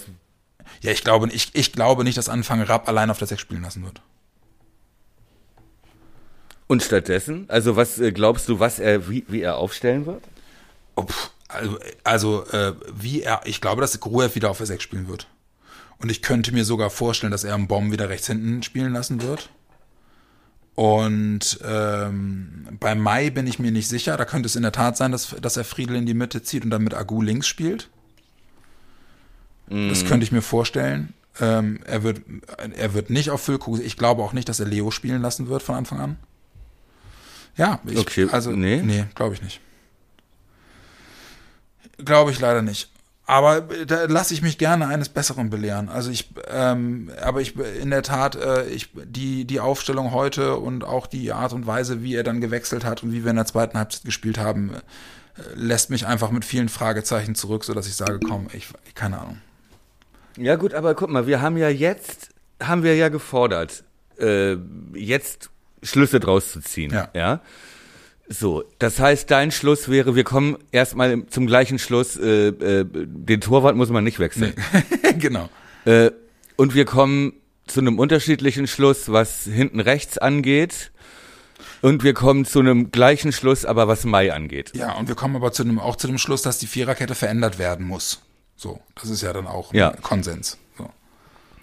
Ja, ich glaube, ich, ich glaube nicht, dass Anfang Rapp allein auf der 6 spielen lassen wird. Und stattdessen? Also was äh, glaubst du, was er, wie, wie er aufstellen wird? Oh, also, also äh, wie er, ich glaube, dass Gruev wieder auf der 6 spielen wird. Und ich könnte mir sogar vorstellen, dass er einen Bomb wieder rechts hinten spielen lassen wird. Und ähm, bei Mai bin ich mir nicht sicher. Da könnte es in der Tat sein, dass, dass er Friedel in die Mitte zieht und dann mit Agu links spielt. Mm. Das könnte ich mir vorstellen. Ähm, er, wird, er wird nicht auf Füllkrug. Ich glaube auch nicht, dass er Leo spielen lassen wird von Anfang an. Ja, ich, okay. also nee, nee glaube ich nicht. Glaube ich leider nicht. Aber da lasse ich mich gerne eines Besseren belehren. Also ich, ähm, aber ich in der Tat, äh, ich die die Aufstellung heute und auch die Art und Weise, wie er dann gewechselt hat und wie wir in der zweiten Halbzeit gespielt haben, äh, lässt mich einfach mit vielen Fragezeichen zurück, so dass ich sage, komm, ich keine Ahnung. Ja gut, aber guck mal, wir haben ja jetzt haben wir ja gefordert, äh, jetzt Schlüsse draus zu ziehen. Ja. ja? So, das heißt, dein Schluss wäre, wir kommen erstmal zum gleichen Schluss, äh, äh, den Torwart muss man nicht wechseln. Nee. genau. Äh, und wir kommen zu einem unterschiedlichen Schluss, was hinten rechts angeht. Und wir kommen zu einem gleichen Schluss, aber was Mai angeht. Ja, und wir kommen aber zu einem, auch zu dem Schluss, dass die Viererkette verändert werden muss. So, das ist ja dann auch ja. Konsens. So.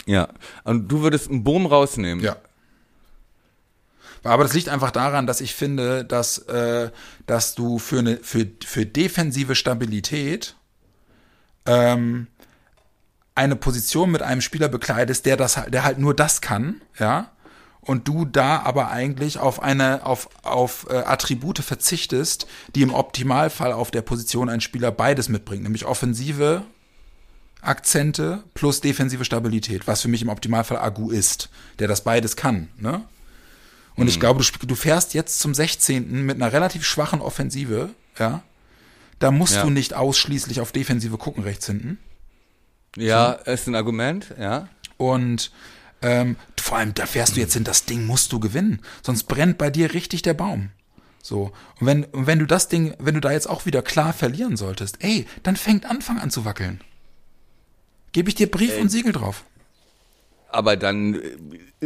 Ja, und du würdest einen Boom rausnehmen. Ja. Aber das liegt einfach daran, dass ich finde, dass, äh, dass du für, eine, für, für defensive Stabilität ähm, eine Position mit einem Spieler bekleidest, der das der halt nur das kann, ja, und du da aber eigentlich auf eine auf auf äh, Attribute verzichtest, die im Optimalfall auf der Position ein Spieler beides mitbringt, nämlich offensive Akzente plus defensive Stabilität, was für mich im Optimalfall Agu ist, der das beides kann, ne? Und mhm. ich glaube, du, du fährst jetzt zum 16. mit einer relativ schwachen Offensive, ja. Da musst ja. du nicht ausschließlich auf Defensive gucken, rechts hinten. Ja, so. ist ein Argument, ja. Und ähm, vor allem, da fährst du jetzt hin, das Ding musst du gewinnen. Sonst brennt bei dir richtig der Baum. So. Und wenn, und wenn du das Ding, wenn du da jetzt auch wieder klar verlieren solltest, ey, dann fängt Anfang an zu wackeln. Gebe ich dir Brief ey. und Siegel drauf aber dann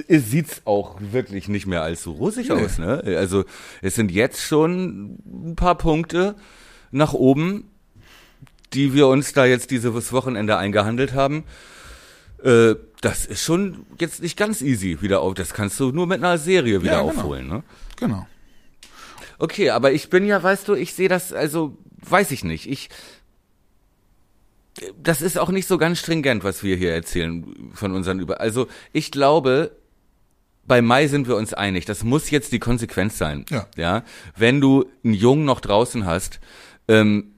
äh, sieht's auch wirklich nicht mehr allzu rosig nee. aus. Ne? Also es sind jetzt schon ein paar Punkte nach oben, die wir uns da jetzt dieses Wochenende eingehandelt haben. Äh, das ist schon jetzt nicht ganz easy wieder auf. Das kannst du nur mit einer Serie wieder ja, genau. aufholen. Ne? Genau. Okay, aber ich bin ja, weißt du, ich sehe das, also weiß ich nicht. Ich das ist auch nicht so ganz stringent, was wir hier erzählen von unseren über. Also ich glaube, bei Mai sind wir uns einig. Das muss jetzt die Konsequenz sein. Ja. ja? Wenn du einen Jungen noch draußen hast ähm,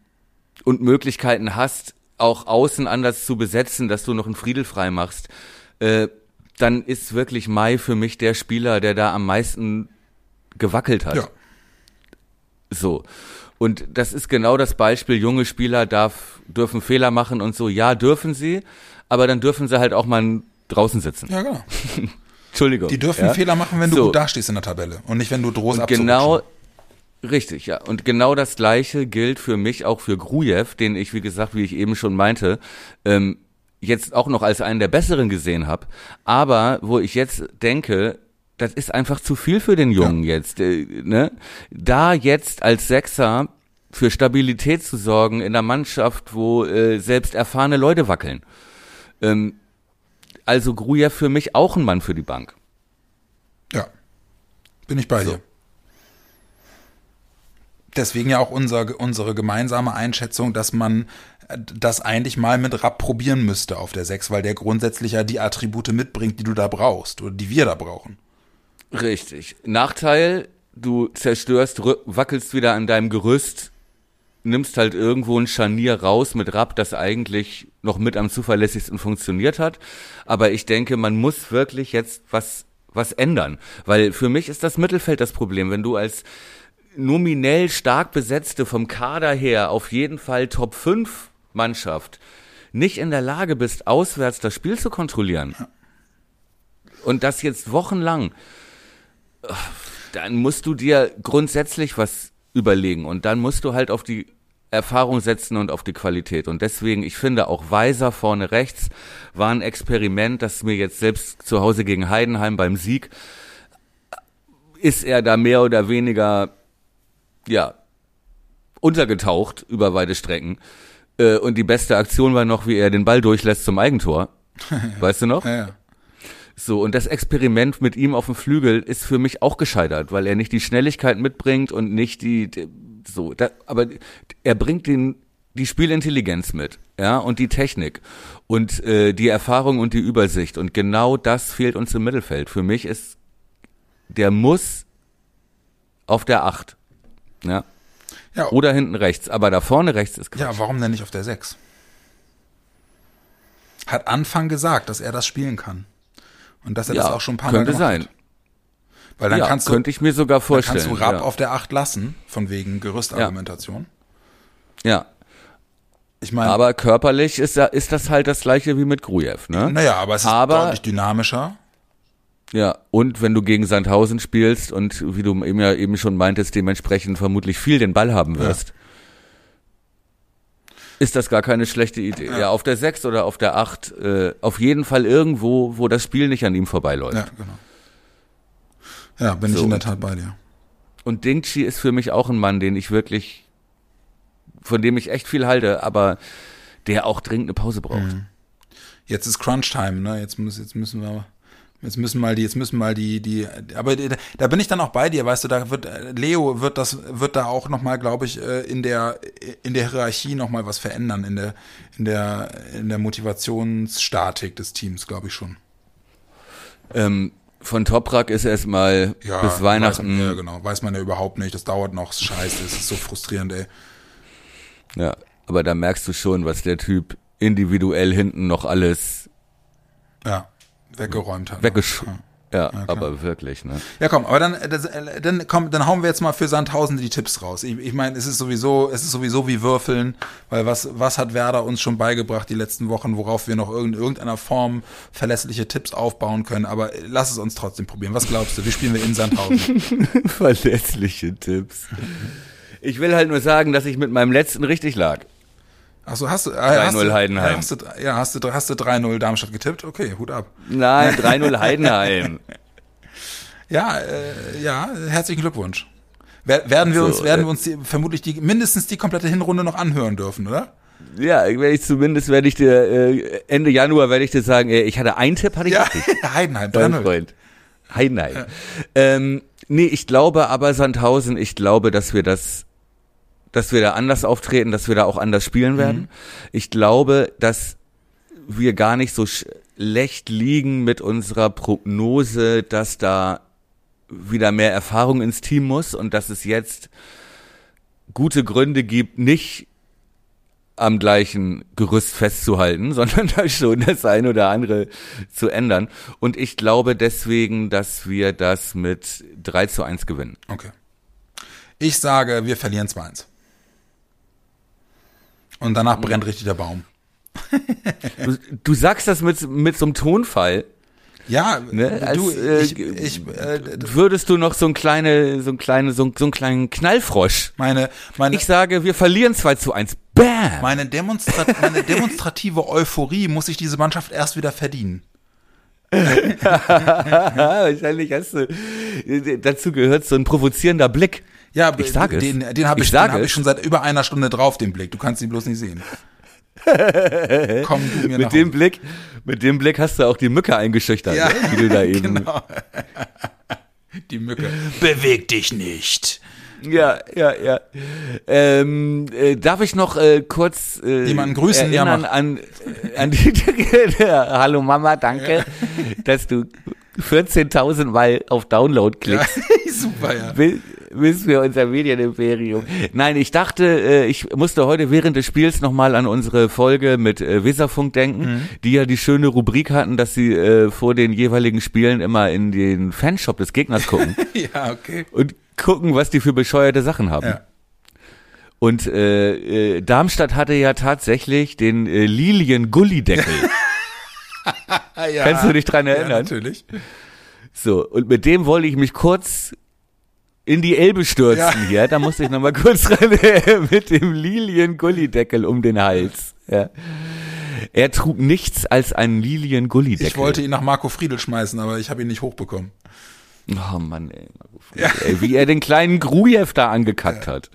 und Möglichkeiten hast, auch außen anders zu besetzen, dass du noch einen Friedel frei machst, äh, dann ist wirklich Mai für mich der Spieler, der da am meisten gewackelt hat. Ja. So. Und das ist genau das Beispiel, junge Spieler darf, dürfen Fehler machen und so. Ja, dürfen sie, aber dann dürfen sie halt auch mal draußen sitzen. Ja, genau. Entschuldigung. Die dürfen ja? Fehler machen, wenn du so. gut dastehst in der Tabelle und nicht, wenn du drohst Genau, richtig, ja. Und genau das Gleiche gilt für mich auch für Grujew, den ich, wie gesagt, wie ich eben schon meinte, ähm, jetzt auch noch als einen der Besseren gesehen habe. Aber wo ich jetzt denke, das ist einfach zu viel für den Jungen ja. jetzt. Äh, ne? Da jetzt als Sechser für Stabilität zu sorgen in der Mannschaft, wo äh, selbst erfahrene Leute wackeln. Ähm, also Gruja für mich auch ein Mann für die Bank. Ja, bin ich bei so. dir. Deswegen ja auch unser, unsere gemeinsame Einschätzung, dass man äh, das eigentlich mal mit Rapp probieren müsste auf der 6, weil der grundsätzlich ja die Attribute mitbringt, die du da brauchst oder die wir da brauchen. Richtig. Nachteil, du zerstörst, wackelst wieder an deinem Gerüst, nimmst halt irgendwo ein Scharnier raus mit Rapp, das eigentlich noch mit am zuverlässigsten funktioniert hat. Aber ich denke, man muss wirklich jetzt was, was ändern. Weil für mich ist das Mittelfeld das Problem. Wenn du als nominell stark besetzte vom Kader her auf jeden Fall Top 5 Mannschaft nicht in der Lage bist, auswärts das Spiel zu kontrollieren. Und das jetzt wochenlang dann musst du dir grundsätzlich was überlegen und dann musst du halt auf die Erfahrung setzen und auf die Qualität. Und deswegen, ich finde auch Weiser vorne rechts war ein Experiment, das mir jetzt selbst zu Hause gegen Heidenheim beim Sieg ist er da mehr oder weniger, ja, untergetaucht über weite Strecken. Äh, Und die beste Aktion war noch, wie er den Ball durchlässt zum Eigentor. Weißt du noch? Ja, ja. So, und das Experiment mit ihm auf dem Flügel ist für mich auch gescheitert, weil er nicht die Schnelligkeit mitbringt und nicht die, die so, da, aber er bringt den, die Spielintelligenz mit, ja, und die Technik und äh, die Erfahrung und die Übersicht. Und genau das fehlt uns im Mittelfeld. Für mich ist, der muss auf der Acht, ja, Ja, oder hinten rechts, aber da vorne rechts ist Quatsch. ja, warum denn nicht auf der 6? Hat Anfang gesagt, dass er das spielen kann. Und dass er das auch schon ein paar Mal könnte gemacht sein. Weil dann ja, kannst du, könnte ich mir sogar dann vorstellen. kannst du Rapp ja. auf der 8 lassen, von wegen Gerüstargumentation. ja. Ich meine, Aber körperlich ist, ist das halt das gleiche wie mit Grujew, ne? naja, aber es ist aber- deutlich dynamischer. Ja, und wenn du gegen Sandhausen spielst und wie du eben ja eben schon meintest, dementsprechend vermutlich viel den Ball haben wirst, ist das gar keine schlechte Idee. Ja, auf der 6 oder auf der 8, äh, auf jeden Fall irgendwo, wo das Spiel nicht an ihm vorbeiläuft. Ja, genau. Ja, bin ich So, in der Tat bei dir. Und Dingchi ist für mich auch ein Mann, den ich wirklich, von dem ich echt viel halte, aber der auch dringend eine Pause braucht. Mhm. Jetzt ist Crunch Time, ne? Jetzt müssen, jetzt müssen wir, jetzt müssen mal die, jetzt müssen mal die, die, aber da bin ich dann auch bei dir, weißt du, da wird, Leo wird das, wird da auch nochmal, glaube ich, äh, in der, in der Hierarchie nochmal was verändern, in der, in der, in der Motivationsstatik des Teams, glaube ich schon. Ähm, von Toprak ist erstmal Ja, bis Weihnachten. Weiß, ja, genau, weiß man ja überhaupt nicht, das dauert noch, scheiße, es ist so frustrierend, ey. Ja, aber da merkst du schon, was der Typ individuell hinten noch alles Ja, weggeräumt hat. weggesch... Ja. Ja, klar. aber wirklich, ne? Ja, komm, aber dann, äh, das, äh, dann, komm, dann hauen wir jetzt mal für Sandhausen die Tipps raus. Ich, ich meine, es ist sowieso, es ist sowieso wie Würfeln, weil was, was hat Werder uns schon beigebracht die letzten Wochen, worauf wir noch in irgendeiner Form verlässliche Tipps aufbauen können. Aber äh, lass es uns trotzdem probieren. Was glaubst du? Wie spielen wir in Sandhausen? Verlässliche Tipps. Ich will halt nur sagen, dass ich mit meinem letzten richtig lag. Achso, hast du, ah, hast 3-0 du, Heidenheim. Ja, hast du, ja, hast du, hast du 3-0 Darmstadt getippt? Okay, Hut ab. Nein, 3-0 Heidenheim. Ja, äh, ja, herzlichen Glückwunsch. Wer- Werden wir So, uns, werden äh, wir uns die, vermutlich die, mindestens die komplette Hinrunde noch anhören dürfen, oder? Ja, werde ich zumindest werde ich dir äh, Ende Januar werde ich dir sagen, äh, ich hatte einen Tipp, hatte ich Ja, richtig. Heidenheim, Mein 3-0. Freund. Heidenheim. Ähm, nee, ich glaube aber Sandhausen, ich glaube, dass wir das, dass wir da anders auftreten, dass wir da auch anders spielen werden. Ich glaube, dass wir gar nicht so schlecht liegen mit unserer Prognose, dass da wieder mehr Erfahrung ins Team muss und dass es jetzt gute Gründe gibt, nicht am gleichen Gerüst festzuhalten, sondern da schon das ein oder andere zu ändern. Und ich glaube deswegen, dass wir das mit 3 zu 1 gewinnen. Okay. Ich sage, wir verlieren 2-1. Und danach brennt richtig der Baum. Du, du sagst das mit, mit so einem Tonfall. Ja, Ne, als, du, äh, ich, ich, äh, Würdest du noch so ein kleine, so ein kleine, so, ein- so einen kleinen Knallfrosch? meine, meine, Ich sage, wir verlieren 2 zu 1. Bam! meine, Demonstra meine demonstrative Euphorie muss sich diese Mannschaft erst wieder verdienen. Wahrscheinlich hast du, dazu gehört so ein provozierender Blick. Ja, Ich sage es. den, den habe Ich ich, den hab ich schon seit über einer Stunde drauf, den Blick. Du kannst ihn bloß nicht sehen. Komm du mir Mit dem Hause. Blick, mit dem Blick hast du auch die Mücke eingeschüchtert, Ja, ne? wie du da eben. genau. Die Mücke. Beweg dich nicht. Ja, ja, ja. Ähm, äh, darf ich noch äh, kurz äh, Jemanden grüßen? Ja, erinnern mach. an, an die Hallo Mama, danke, dass du 14.000 Mal auf Download klickst. Super, ja. Bis, bis wir unser Medienimperium. Nein, ich dachte, äh, ich musste heute während des Spiels nochmal an unsere Folge mit äh, Weserfunk denken, die ja die schöne Rubrik hatten, dass sie äh, vor den jeweiligen Spielen immer in den Fanshop des Gegners gucken Ja, okay. und gucken, was die für bescheuerte Sachen haben. Ja. Und äh, äh, Darmstadt hatte ja tatsächlich den äh, Lilien-Gullideckel. Ja. Kannst du dich dran Ja, erinnern? natürlich. So, und mit dem wollte ich mich kurz in die Elbe stürzen Ja. hier. Da musste ich nochmal kurz ran äh, mit dem Lilien-Gullideckel um den Hals. Ja. Er trug nichts als einen Lilien-Gullideckel. Ich wollte ihn nach Marco Friedel schmeißen, aber ich habe ihn nicht hochbekommen. Oh Mann, ey, Marco Friedl, ey, wie er den kleinen Grujew da angekackt hat.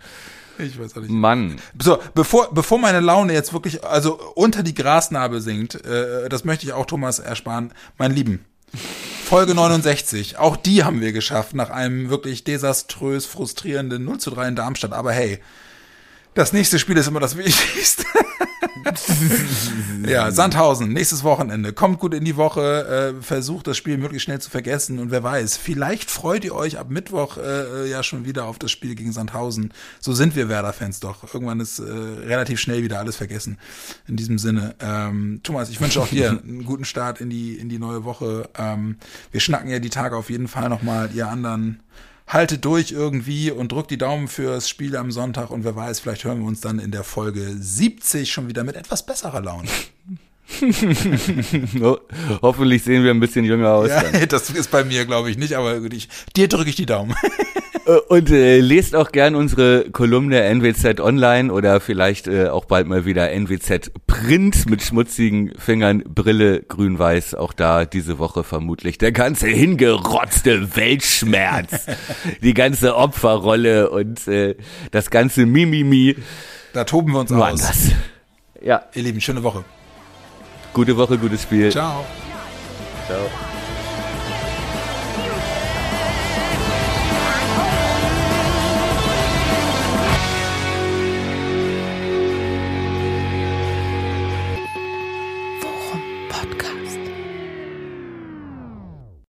Ich weiß auch nicht. Mann. So, bevor, bevor meine Laune jetzt wirklich, also unter die Grasnarbe sinkt, äh, das möchte ich auch Thomas ersparen, mein Lieben. Folge 69, auch die haben wir geschafft, nach einem wirklich desaströs frustrierenden 0 zu 3 in Darmstadt. Aber hey, das nächste Spiel ist immer das Wichtigste. ja, Sandhausen, nächstes Wochenende. Kommt gut in die Woche, äh, versucht das Spiel möglichst schnell zu vergessen und wer weiß, vielleicht freut ihr euch ab Mittwoch äh, ja schon wieder auf das Spiel gegen Sandhausen. So sind wir Werder-Fans doch. Irgendwann ist äh, relativ schnell wieder alles vergessen. In diesem Sinne. Ähm, Thomas, ich wünsche auch dir einen guten Start in die, in die neue Woche. Ähm, wir schnacken ja die Tage auf jeden Fall nochmal, ihr anderen haltet durch irgendwie und drückt die Daumen fürs Spiel am Sonntag und wer weiß, vielleicht hören wir uns dann in der Folge 70 schon wieder mit etwas besserer Laune. Ho hoffentlich sehen wir ein bisschen jünger aus. Ja, dann. das ist bei mir, glaube ich, nicht, aber ich, dir drücke ich die Daumen. Äh, Und äh, lest auch gern unsere Kolumne NWZ Online oder vielleicht äh, auch bald mal wieder NWZ Print mit schmutzigen Fingern, Brille, grün-weiß. Auch da diese Woche vermutlich der ganze hingerotzte Weltschmerz, die ganze Opferrolle und äh, das ganze Mimimi. Da toben wir uns Nur aus. anders. Ja, Ihr Lieben, schöne Woche. gute Woche, gutes Spiel. Ciao. Ciao.